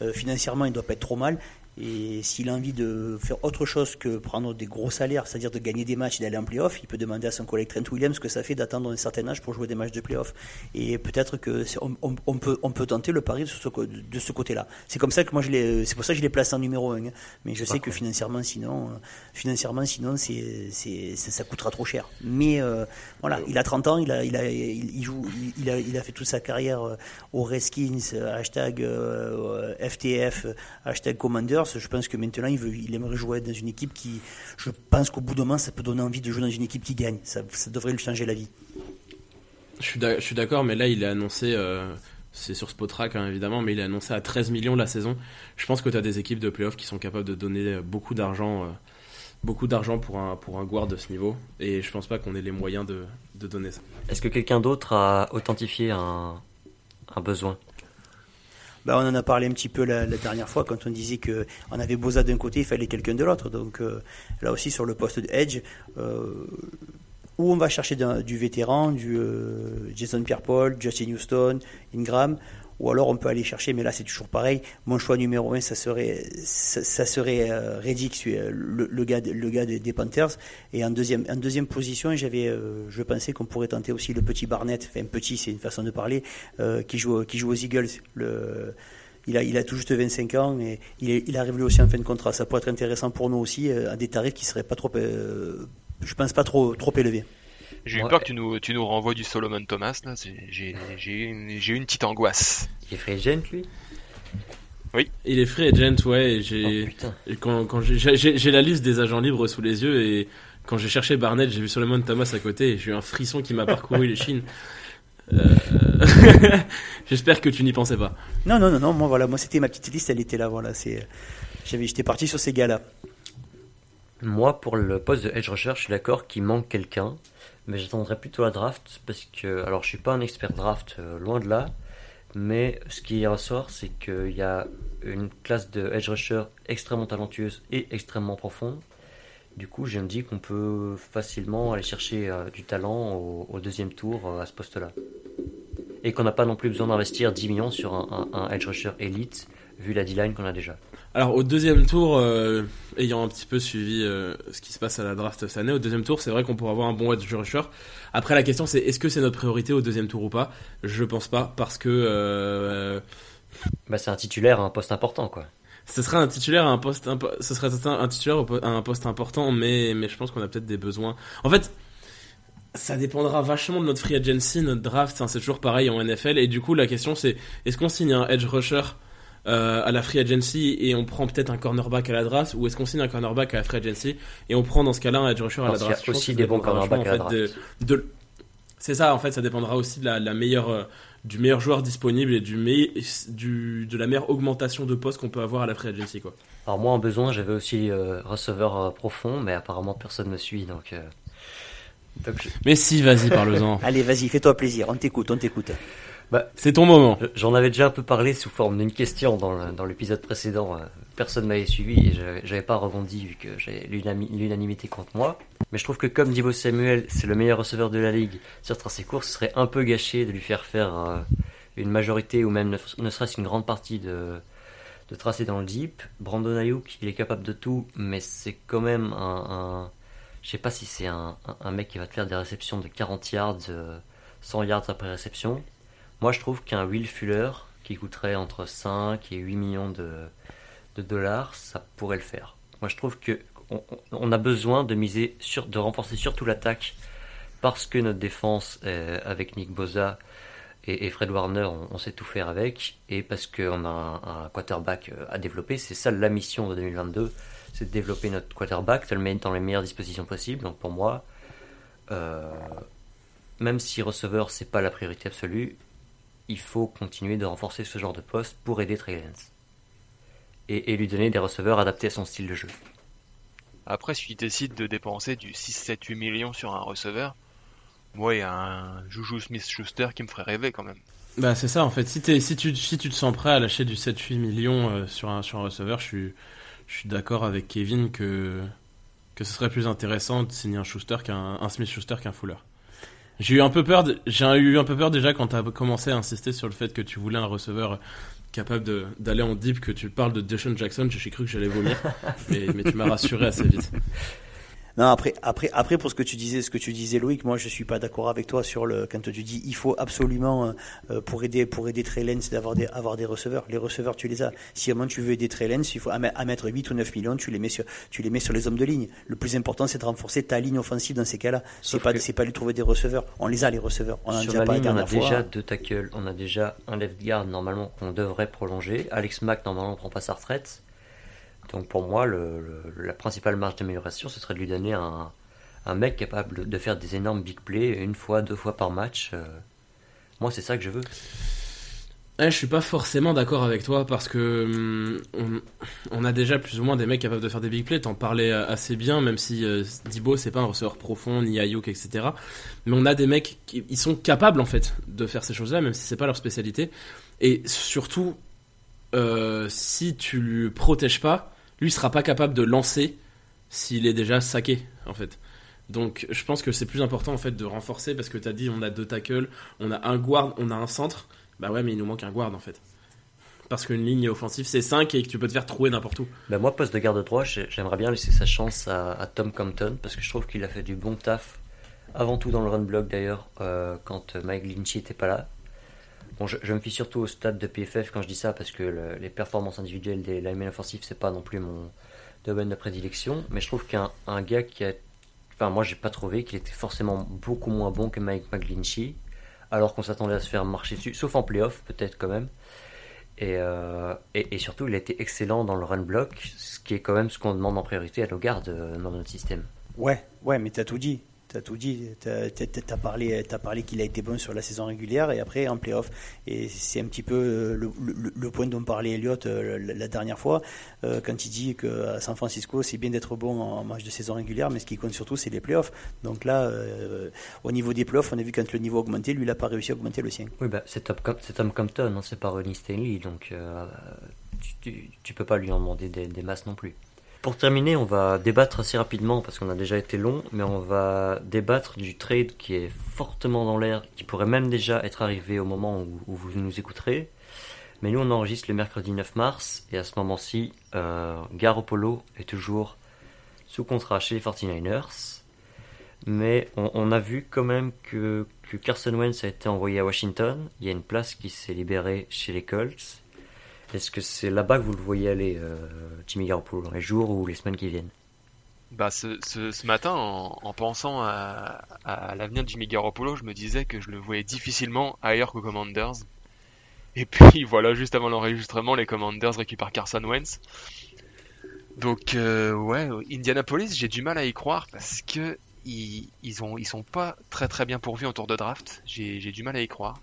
euh, financièrement, il ne doit pas être trop mal. Et s'il a envie de faire autre chose que prendre des gros salaires, c'est-à-dire de gagner des matchs et d'aller en playoff, il peut demander à son collègue Trent Williams ce que ça fait d'attendre un certain âge pour jouer des matchs de playoff. Et peut-être que on, on- on peut, on peut tenter le pari de ce, co- de ce côté-là. C'est comme ça que moi je l'ai, c'est pour ça que je les place en numéro 1. Mais je sais que financièrement, sinon, euh, financièrement, sinon, c'est, c'est, ça, coûtera trop cher. Mais euh, voilà, il a 30 ans, il a, il a, il, il joue, il, il a, il a fait toute sa carrière euh, aux Redskins, euh, hashtag euh, FTF, euh, hashtag Je pense que maintenant, il, veut, il aimerait jouer dans une équipe qui, je pense qu'au bout d'un moment, ça peut donner envie de jouer dans une équipe qui gagne. Ça, ça devrait lui changer la vie. Je suis d'accord, mais là, il est annoncé, euh, c'est sur Spotrac hein, évidemment, mais il est annoncé à 13 millions la saison. Je pense que tu as des équipes de playoffs qui sont capables de donner euh, beaucoup d'argent. euh, beaucoup d'argent pour un, pour un guard de ce niveau et je pense pas qu'on ait les moyens de, de donner ça. Est-ce que quelqu'un d'autre a authentifié un, un besoin? Ben, on en a parlé un petit peu la, dernière fois quand on disait que on avait Boza d'un côté, il fallait quelqu'un de l'autre. Donc euh, là aussi sur le poste de Edge, euh, où on va chercher du vétéran, du euh, Jason Pierre-Paul, Justin Houston, Ingram, ou alors on peut aller chercher, mais là c'est toujours pareil. Mon choix numéro un, ça serait, ça, serait euh, Reddick, euh, le, gars, le gars des, Panthers. Et en deuxième, en deuxième position, j'avais, euh, je pensais qu'on pourrait tenter aussi le petit Barnett. Enfin petit, c'est une façon de parler, euh, qui joue, qui joue aux Eagles. Le, il a, il a tout juste 25 ans et il, arrive lui aussi en fin de contrat. Ça pourrait être intéressant pour nous aussi, à des tarifs qui seraient pas trop, je pense pas trop, trop élevés. J'ai eu Ouais. peur que tu nous, tu nous renvoies du Solomon Thomas, là. J'ai j'ai eu une, une petite angoisse. Il est free agent, lui? Il est free agent, ouais. et Oh j'ai et quand, quand j'ai- la liste des agents libres sous les yeux et quand j'ai cherché Barnett, j'ai vu Solomon Thomas à côté et j'ai eu un frisson qui m'a parcouru les chines. Euh, J'espère que tu n'y pensais pas. Non, non, non, non, moi voilà, moi c'était ma petite liste, elle était là, voilà, c'est, j'avais, j'étais parti sur ces gars-là. Moi, pour le poste de edge rusher, je suis d'accord qu'il manque quelqu'un, mais j'attendrai plutôt la draft parce que, alors, je suis pas un expert draft, euh, loin de là, mais ce qui ressort, c'est qu'il y a une classe de edge rusher extrêmement talentueuse et extrêmement profonde. Du coup, je me dis qu'on peut facilement aller chercher euh, du talent au, deuxième tour euh, à ce poste-là. Et qu'on n'a pas non plus besoin d'investir 10 millions sur un, un- un edge rusher élite, vu la D-line qu'on a déjà. Alors au deuxième tour, euh, ayant un petit peu suivi euh, ce qui se passe à la draft cette année, au deuxième tour, c'est vrai qu'on pourrait avoir un bon edge rusher. Après la question c'est est-ce que c'est notre priorité au deuxième tour ou pas? Je pense pas parce que euh, Bah, c'est un titulaire à un poste important, quoi. ce serait un titulaire à un poste impo- ce serait un, titulaire à un poste important mais mais je pense qu'on a peut-être des besoins. En fait, ça dépendra vachement de notre free agency, notre draft, hein, c'est toujours pareil en NFL et du coup la question c'est est-ce qu'on signe un edge rusher euh, à la free agency et on prend peut-être un cornerback à la draft ou est-ce qu'on signe un cornerback à la free agency et on prend dans ce cas-là un edge rusher à la Parce qu'il y a draft? Aussi des bons cornerbacks à la de- de- c'est ça en fait ça dépendra aussi de la, la meilleure euh, du meilleur joueur disponible et du, me- du de la meilleure augmentation de poste qu'on peut avoir à la free agency quoi. Alors moi en besoin j'avais aussi euh, receveur profond mais apparemment personne me suit donc, euh, donc je- Mais si vas-y parle-en. Allez, vas-y, fais-toi plaisir, on t'écoute, on t'écoute. C'est ton moment. je- j'en avais déjà un peu parlé sous forme d'une question dans l'épisode précédent euh, personne m'avait suivi et j'avais- pas rebondi vu que j'ai l'unanimité contre moi mais je trouve que comme Divo Samuel c'est le meilleur receveur de la ligue sur tracé court ce serait un peu gâché de lui faire faire euh, une majorité ou même ne, serait-ce qu'une grande partie de de tracé dans le deep Brandon Ayuk il est capable de tout mais c'est quand même un, un- je sais pas si c'est un, un- mec qui va te faire des réceptions de 40 yards, euh, 100 yards après réception. Moi, je trouve qu'un Will Fuller, qui coûterait entre 5 et 8 millions de, dollars, ça pourrait le faire. Moi, je trouve que on, a besoin de miser sur, de renforcer surtout l'attaque parce que notre défense, euh, avec Nick Boza et, Fred Warner, on, sait tout faire avec, et parce qu'on a un, un quarterback euh, à développer. C'est ça la mission de 2022, c'est de développer notre quarterback, de le mettre dans les meilleures dispositions possibles. Donc pour moi, euh, même si receveur c'est pas la priorité absolue, il faut continuer de renforcer ce genre de poste pour aider Trey Lance. Et, et lui donner des receveurs adaptés à son style de jeu. Après, si tu décides de dépenser du 6, 7, 8 millions sur un receveur, moi, il y a un Juju Smith-Schuster qui me ferait rêver quand même. Bah c'est ça en fait. Si, t'es- si, tu, si tu te sens prêt à lâcher du 7-8 millions euh, sur, un, sur un receveur, je suis, je suis d'accord avec Kevin que, que ce serait plus intéressant de signer un Schuster qu'un un Smith Schuster qu'un Fuller. J'ai eu un peu peur, j'ai eu un peu peur déjà quand tu as commencé à insister sur le fait que tu voulais un receveur capable de- d'aller en deep, que tu parles de Deshaun Jackson, j'ai cru que j'allais vomir, mais, mais tu m'as rassuré assez vite. Non, après, après, après, pour ce que tu disais, ce que tu disais, Loïc, moi, je suis pas d'accord avec toi sur le, quand tu dis, il faut absolument, euh, pour aider, pour aider Trey Lance d'avoir des, avoir des receveurs. Les receveurs, tu les as. Si vraiment tu veux aider Trey Lance, il faut à, me- à mettre 8 ou 9 millions, tu les mets sur, tu les mets sur les hommes de ligne. Le plus important, c'est de renforcer ta ligne offensive dans ces cas-là. C'est pas, c'est pas lui trouver des receveurs. On les a, les receveurs. On en a Sur déjà la ligne, on a fois. déjà deux tackles, on a déjà un left guard normalement qu'on devrait prolonger. Alex Mack normalement prend pas sa retraite. Donc pour moi, la principale marge d'amélioration, ce serait de lui donner un, un mec capable de faire des énormes big plays une fois, deux fois par match. euh. Moi, c'est ça que je veux. Ouais, je suis pas forcément d'accord avec toi parce que hum, on a déjà plus ou moins des mecs capables de faire des big plays. T'en parlais euh, assez bien, même si euh, Dibo c'est pas un receveur profond ni Ayuk etc. Mais on a des mecs qui ils sont capables en fait de faire ces choses-là, même si c'est pas leur spécialité. Et surtout, euh, si tu le protèges pas, lui sera pas capable de lancer s'il est déjà saqué en fait. Donc je pense que c'est plus important en fait de renforcer parce que tu as dit on a deux tackles, on a un guard, on a un centre. Bah ouais mais il nous manque un guard en fait. Parce qu'une ligne offensive c'est 5 et que tu peux te faire trouver n'importe où. Bah moi, poste de garde droit, j'ai- j'aimerais bien laisser sa chance à, Tom Compton parce que je trouve qu'il a fait du bon taf. Avant tout dans le run block d'ailleurs, euh, quand Mike Lynchy était pas là. Bon, je, me fie surtout au stade de PFF quand je dis ça parce que le- les performances individuelles des linemen offensifs c'est pas non plus mon domaine de prédilection. Mais je trouve qu'un un gars qui a, enfin moi j'ai pas trouvé qu'il était forcément beaucoup moins bon que Mike McGlinchey, alors qu'on s'attendait à se faire marcher dessus, sauf en playoff peut-être quand même. Et, euh, et surtout, il a été excellent dans le run block, ce qui est quand même ce qu'on demande en priorité à nos gardes euh, dans notre système. Ouais, ouais, mais t'as tout dit. T'as tout dit. T'as t'as- t'as parlé, t'as parlé qu'il a été bon sur la saison régulière et après en playoff. Et c'est un petit peu euh, le, point dont parlait Elliott euh, la, dernière fois euh, quand il dit qu'à San Francisco c'est bien d'être bon en match de saison régulière, mais ce qui compte surtout c'est les playoffs. Donc là, au niveau des playoffs, on a vu quand le niveau augmentait, lui il a pas réussi à augmenter le sien. Oui, bah, c'est Tom, Compton, c'est pas Ronnie Stanley, donc tu, tu, tu peux pas lui en demander des masses non plus. Pour terminer, on va débattre assez rapidement parce qu'on a déjà été long, mais on va débattre du trade qui est fortement dans l'air, qui pourrait même déjà être arrivé au moment où, vous nous écouterez. Mais nous, on enregistre le mercredi 9 mars, et à ce moment-ci, euh, Garoppolo est toujours sous contrat chez les 49ers. Mais on, on a vu quand même que, que Carson Wentz a été envoyé à Washington. Il y a une place qui s'est libérée chez les Colts. Est-ce que c'est là-bas que vous le voyez aller, euh, Jimmy Garoppolo, dans les jours ou les semaines qui viennent? Bah, ce, matin, en, en pensant à, l'avenir de Jimmy Garoppolo, je me disais que je le voyais difficilement ailleurs qu'aux Commanders. Et puis voilà, juste avant l'enregistrement, les Commanders récupèrent Carson Wentz. Donc euh, ouais, Indianapolis, j'ai du mal à y croire parce que ils, ils ont ils sont pas très bien pourvus en tour de draft. J'ai du mal à y croire.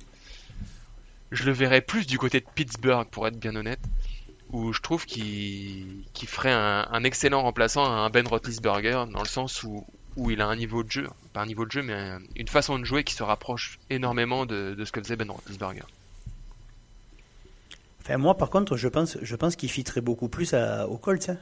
Je le verrais plus du côté de Pittsburgh pour être bien honnête, où je trouve qu'il ferait un, excellent remplaçant à un Ben Roethlisberger dans le sens où il a un niveau de jeu, pas un niveau de jeu, mais un- une façon de jouer qui se rapproche énormément de, de ce que faisait Ben Roethlisberger. Enfin, moi, par contre, je pense, je pense qu'il fitterait beaucoup plus à, aux Colts. hein.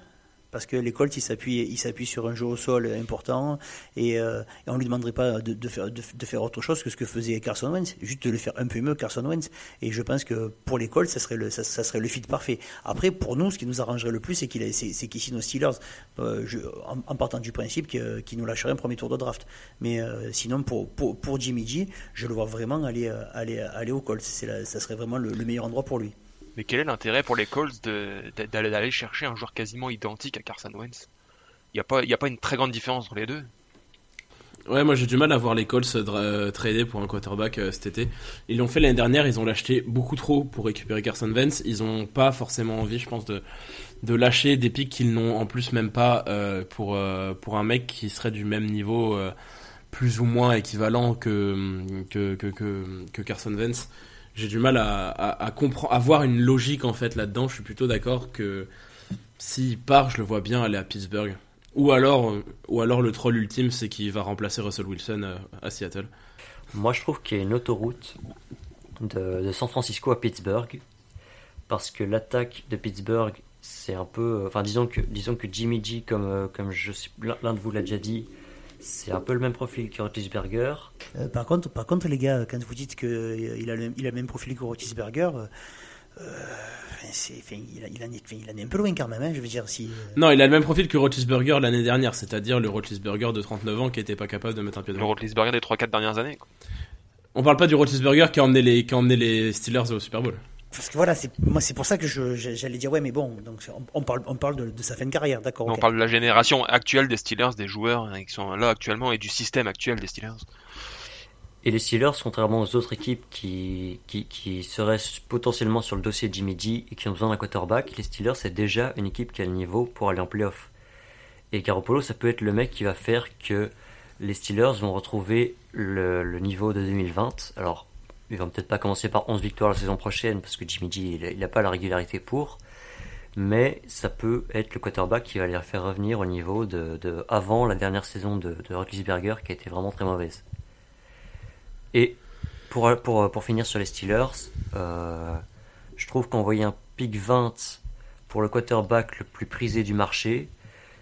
Parce que les Colts, ils s'appuient, sur un jeu au sol important et, euh, on lui demanderait pas de, faire, autre chose que ce que faisait Carson Wentz, juste de le faire un peu mieux Carson Wentz. Et je pense que pour les Colts, ça serait le, ça, fit parfait. Après, pour nous, ce qui nous arrangerait le plus, c'est qu'il, qu'il signe aux Steelers, euh, en, partant du principe qu'il nous lâcherait un premier tour de draft. Mais euh, sinon, pour, Jimmy G, je le vois vraiment aller, aller, aller aux Colts. Ça serait vraiment le meilleur endroit pour lui. Mais quel est l'intérêt pour les Colts d'aller chercher un joueur quasiment identique à Carson Wentz? Il n'y a, pas- a pas une très grande différence entre les deux. Ouais, moi j'ai du mal à voir les Colts dra- euh, trader pour un quarterback euh, cet été. Ils l'ont fait l'année dernière, ils ont l'acheté beaucoup trop pour récupérer Carson Wentz. Ils ont pas forcément envie, je pense, de, lâcher des pics qu'ils n'ont en plus même pas euh, pour, euh, un mec qui serait du même niveau, euh, plus ou moins équivalent que, que Carson Wentz. J'ai du mal à, comprendre, à voir une logique en fait là-dedans. Je suis plutôt d'accord que s'il part, je le vois bien aller à Pittsburgh. Ou alors, euh, ou alors le troll ultime, c'est qu'il va remplacer Russell Wilson euh, à Seattle. Moi, je trouve qu'il y a une autoroute de, San Francisco à Pittsburgh, parce que l'attaque de Pittsburgh, c'est un peu, enfin, disons que, disons que Jimmy G, comme, euh, comme l'un de vous l'a déjà dit, c'est un peu le même profil que Roethlisberger. Euh, par, contre, par contre, les gars, quand vous dites qu'il a, le- il a le même profil que Roethlisberger, euh, euh, enfin, il, a- il en est, enfin, il en est un peu loin quand même. hein, je veux dire, si, euh, Non, il a le même profil que Roethlisberger l'année dernière, c'est-à-dire le Roethlisberger de 39 ans qui était pas capable de mettre un pied Le devant. Roethlisberger des 3-4 dernières années. quoi. On parle pas du Roethlisberger qui a emmené les, qui a emmené les Steelers au Super Bowl. Parce que voilà, c'est, moi c'est pour ça que j'allais dire ouais, mais bon, donc on, on parle, on parle de, de sa fin de carrière, d'accord. On parle de la génération actuelle des Steelers, des joueurs hein, qui sont là actuellement et du système actuel des Steelers. Et les Steelers, contrairement aux autres équipes qui, qui, qui seraient potentiellement sur le dossier de Jimmy G et qui ont besoin d'un quarterback, les Steelers, c'est déjà une équipe qui a le niveau pour aller en playoff. Et Garoppolo, ça peut être le mec qui va faire que les Steelers vont retrouver le, le niveau de 2020. Alors, ils vont peut-être pas commencer par 11 victoires la saison prochaine parce que Jimmy G, il n'a pas la régularité pour. Mais ça peut être le quarterback qui va les faire revenir au niveau de, avant la dernière saison de, de Roethlisberger qui a été vraiment très mauvaise. Et pour, pour, finir sur les Steelers, euh, Je trouve qu'envoyer un pick 20 pour le quarterback le plus prisé du marché,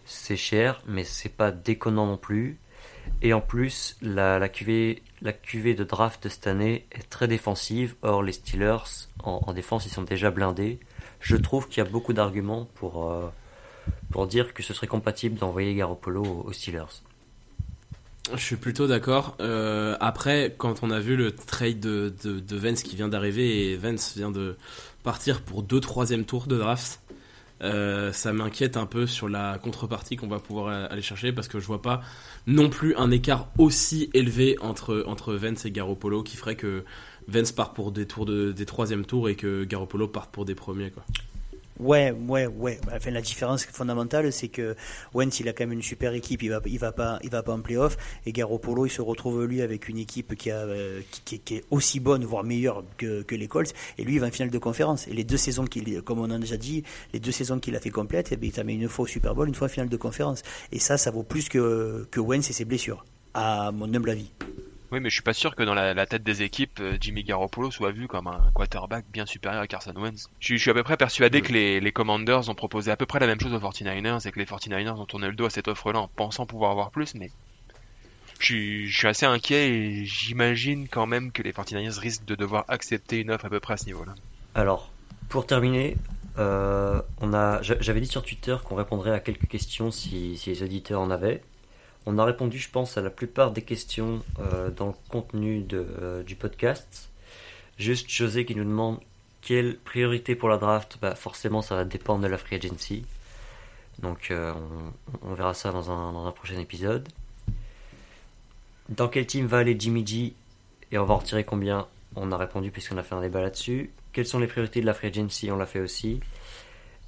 c'est cher, mais c'est pas déconnant non plus. Et en plus, la, la, QV, la QV de draft de cette année est très défensive. Or, les Steelers, en, en défense, ils sont déjà blindés. Je trouve qu'il y a beaucoup d'arguments pour, euh, pour dire que ce serait compatible d'envoyer Garoppolo aux, Steelers. Je suis plutôt d'accord. Euh, après, quand on a vu le trade de, de, de qui vient d'arriver et Vance vient de partir pour deux troisième tours de draft, euh, ça m'inquiète un peu sur la contrepartie qu'on va pouvoir aller chercher parce que je vois pas non plus un écart aussi élevé entre, Vance et Garoppolo qui ferait que Vance parte pour des tours de, des troisième tours et que Garoppolo parte pour des premiers quoi. Ouais, ouais, ouais. Enfin, la différence fondamentale, c'est que Wentz, il a quand même une super équipe. Il va, il va pas, il va pas en playoff. Et Garoppolo, il se retrouve lui avec une équipe qui, a, euh, est aussi bonne, voire meilleure que, les Colts. Et lui, il va en finale de conférence. Et les deux saisons qu'il, comme on a déjà dit, les deux saisons qu'il a fait complètes, eh bien, il t'a mis une fois au Super Bowl, une fois en finale de conférence. Et ça, ça vaut plus que, que Wentz et ses blessures, à mon humble avis. Oui, mais je suis pas sûr que dans la, la tête des équipes, euh, Jimmy Garoppolo soit vu comme un quarterback bien supérieur à Carson Wentz. Je, suis- je suis à peu près persuadé que les, les Commanders ont proposé à peu près la même chose aux 49ers et que les 49ers ont tourné le dos à cette offre-là en pensant pouvoir avoir plus, mais je suis, je suis assez inquiet et j'imagine quand même que les 49ers risquent de devoir accepter une offre à peu près à ce niveau-là. Alors, pour terminer, euh, on a, j'a- j'avais dit sur Twitter qu'on répondrait à quelques questions si, si les auditeurs en avaient. On a répondu, je pense, à la plupart des questions euh, dans le contenu euh, du podcast. Juste José qui nous demande quelle priorité pour la draft. Bah, forcément, ça va dépendre de la free agency. Donc, euh, on, on verra ça dans un, dans un prochain épisode. Dans quel team va aller Jimmy G et on va en retirer combien? On a répondu puisqu'on a fait un débat là-dessus. Quelles sont les priorités de la free agency? On l'a fait aussi.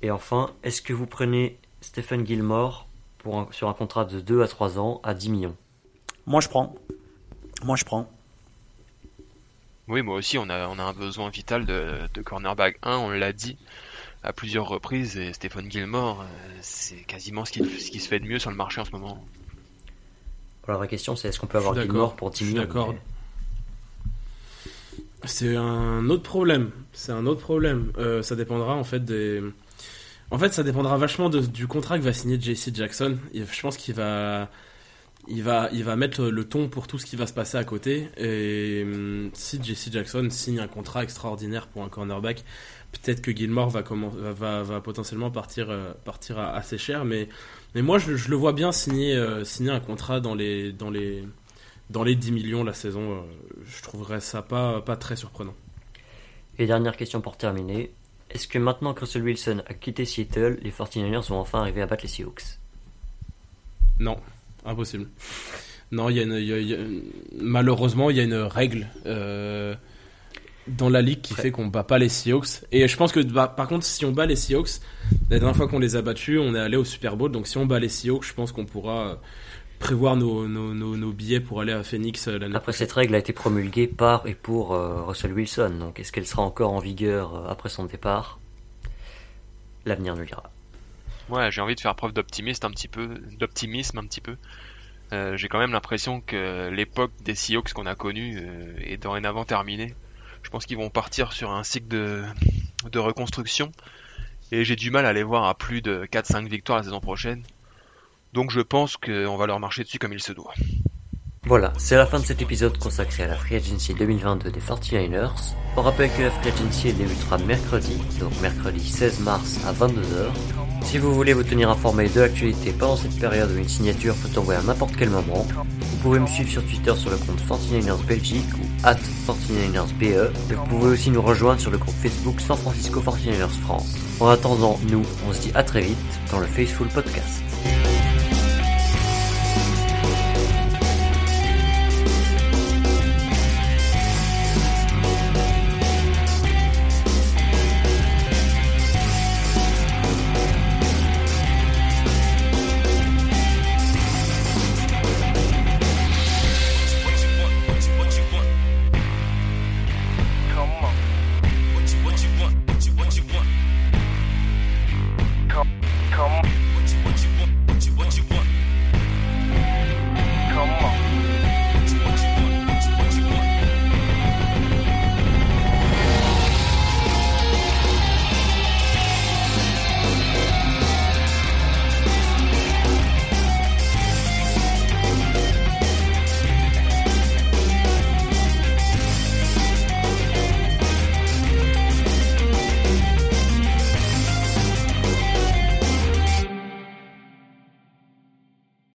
Et enfin, est-ce que vous prenez Stephen Gilmore pour un- sur un contrat de 2 à 3 ans à 10 millions Moi, je prends. Moi, je prends. Oui, moi aussi, on a, on a un besoin vital de, de cornerback 1, on l'a dit à plusieurs reprises, et Stéphane Gilmore, euh, c'est quasiment ce qui, ce qui se fait de mieux sur le marché en ce moment. La vraie question, c'est est-ce qu'on peut avoir Gilmore pour 10 je suis millions d'accord. Mais- C'est un autre problème. C'est un autre problème. Euh, ça dépendra en fait des. En fait, ça dépendra vachement du contrat que va signer JC Jackson. Je pense qu'il va, il va, il va mettre le ton pour tout ce qui va se passer à côté. Et hum, si JC Jackson signe un contrat extraordinaire pour un cornerback, peut-être que Gilmore va, potentiellement partir, euh, partir assez cher. Mais, mais moi, je, je le vois bien signer, euh, signer un contrat dans les, dans les, dans les 10 millions la saison. euh, je trouverais ça pas, pas très surprenant. Et dernière question pour terminer. Est-ce que maintenant que Russell Wilson a quitté Seattle, les 49ers vont enfin arriver à battre les Seahawks? Non, impossible. Non, il y a une, il y y a- malheureusement, il y a une règle euh, dans la ligue qui Ouais. fait qu'on bat pas les Seahawks. Et je pense que, bah, par contre, si on bat les Seahawks, la dernière fois qu'on les a battus, on est allé au Super Bowl. Donc, si on bat les Seahawks, je pense qu'on pourra prévoir nos, nos, nos, nos billets pour aller à Phoenix euh, l'année Après, prochaine. cette règle a été promulguée par et pour euh, Russell Wilson. Donc, est-ce qu'elle sera encore en vigueur euh, après son départ? L'avenir nous le dira. Ouais, j'ai envie de faire preuve d'optimisme un petit peu, d'optimisme un petit peu. Euh, j'ai quand même l'impression que l'époque des Seahawks qu'on a connue euh, est dorénavant terminée. Je pense qu'ils vont partir sur un cycle de, de reconstruction et j'ai du mal à les voir à plus de 4-5 victoires la saison prochaine. Donc je pense qu'on va leur marcher dessus comme il se doit. Voilà, c'est la fin de cet épisode consacré à la Free Agency 2022 des 49ers. On rappelle que la Free Agency débutera mercredi, donc mercredi 16 mars à 22h. Si vous voulez vous tenir informé de l'actualité pendant cette période où une signature peut tomber à n'importe quel moment, vous pouvez me suivre sur Twitter sur le compte 49ers Belgique ou at 49ersBE. E. Et vous pouvez aussi nous rejoindre sur le groupe Facebook San Francisco 49ers France. En attendant, nous, on se dit à très vite dans le Faithful Podcast.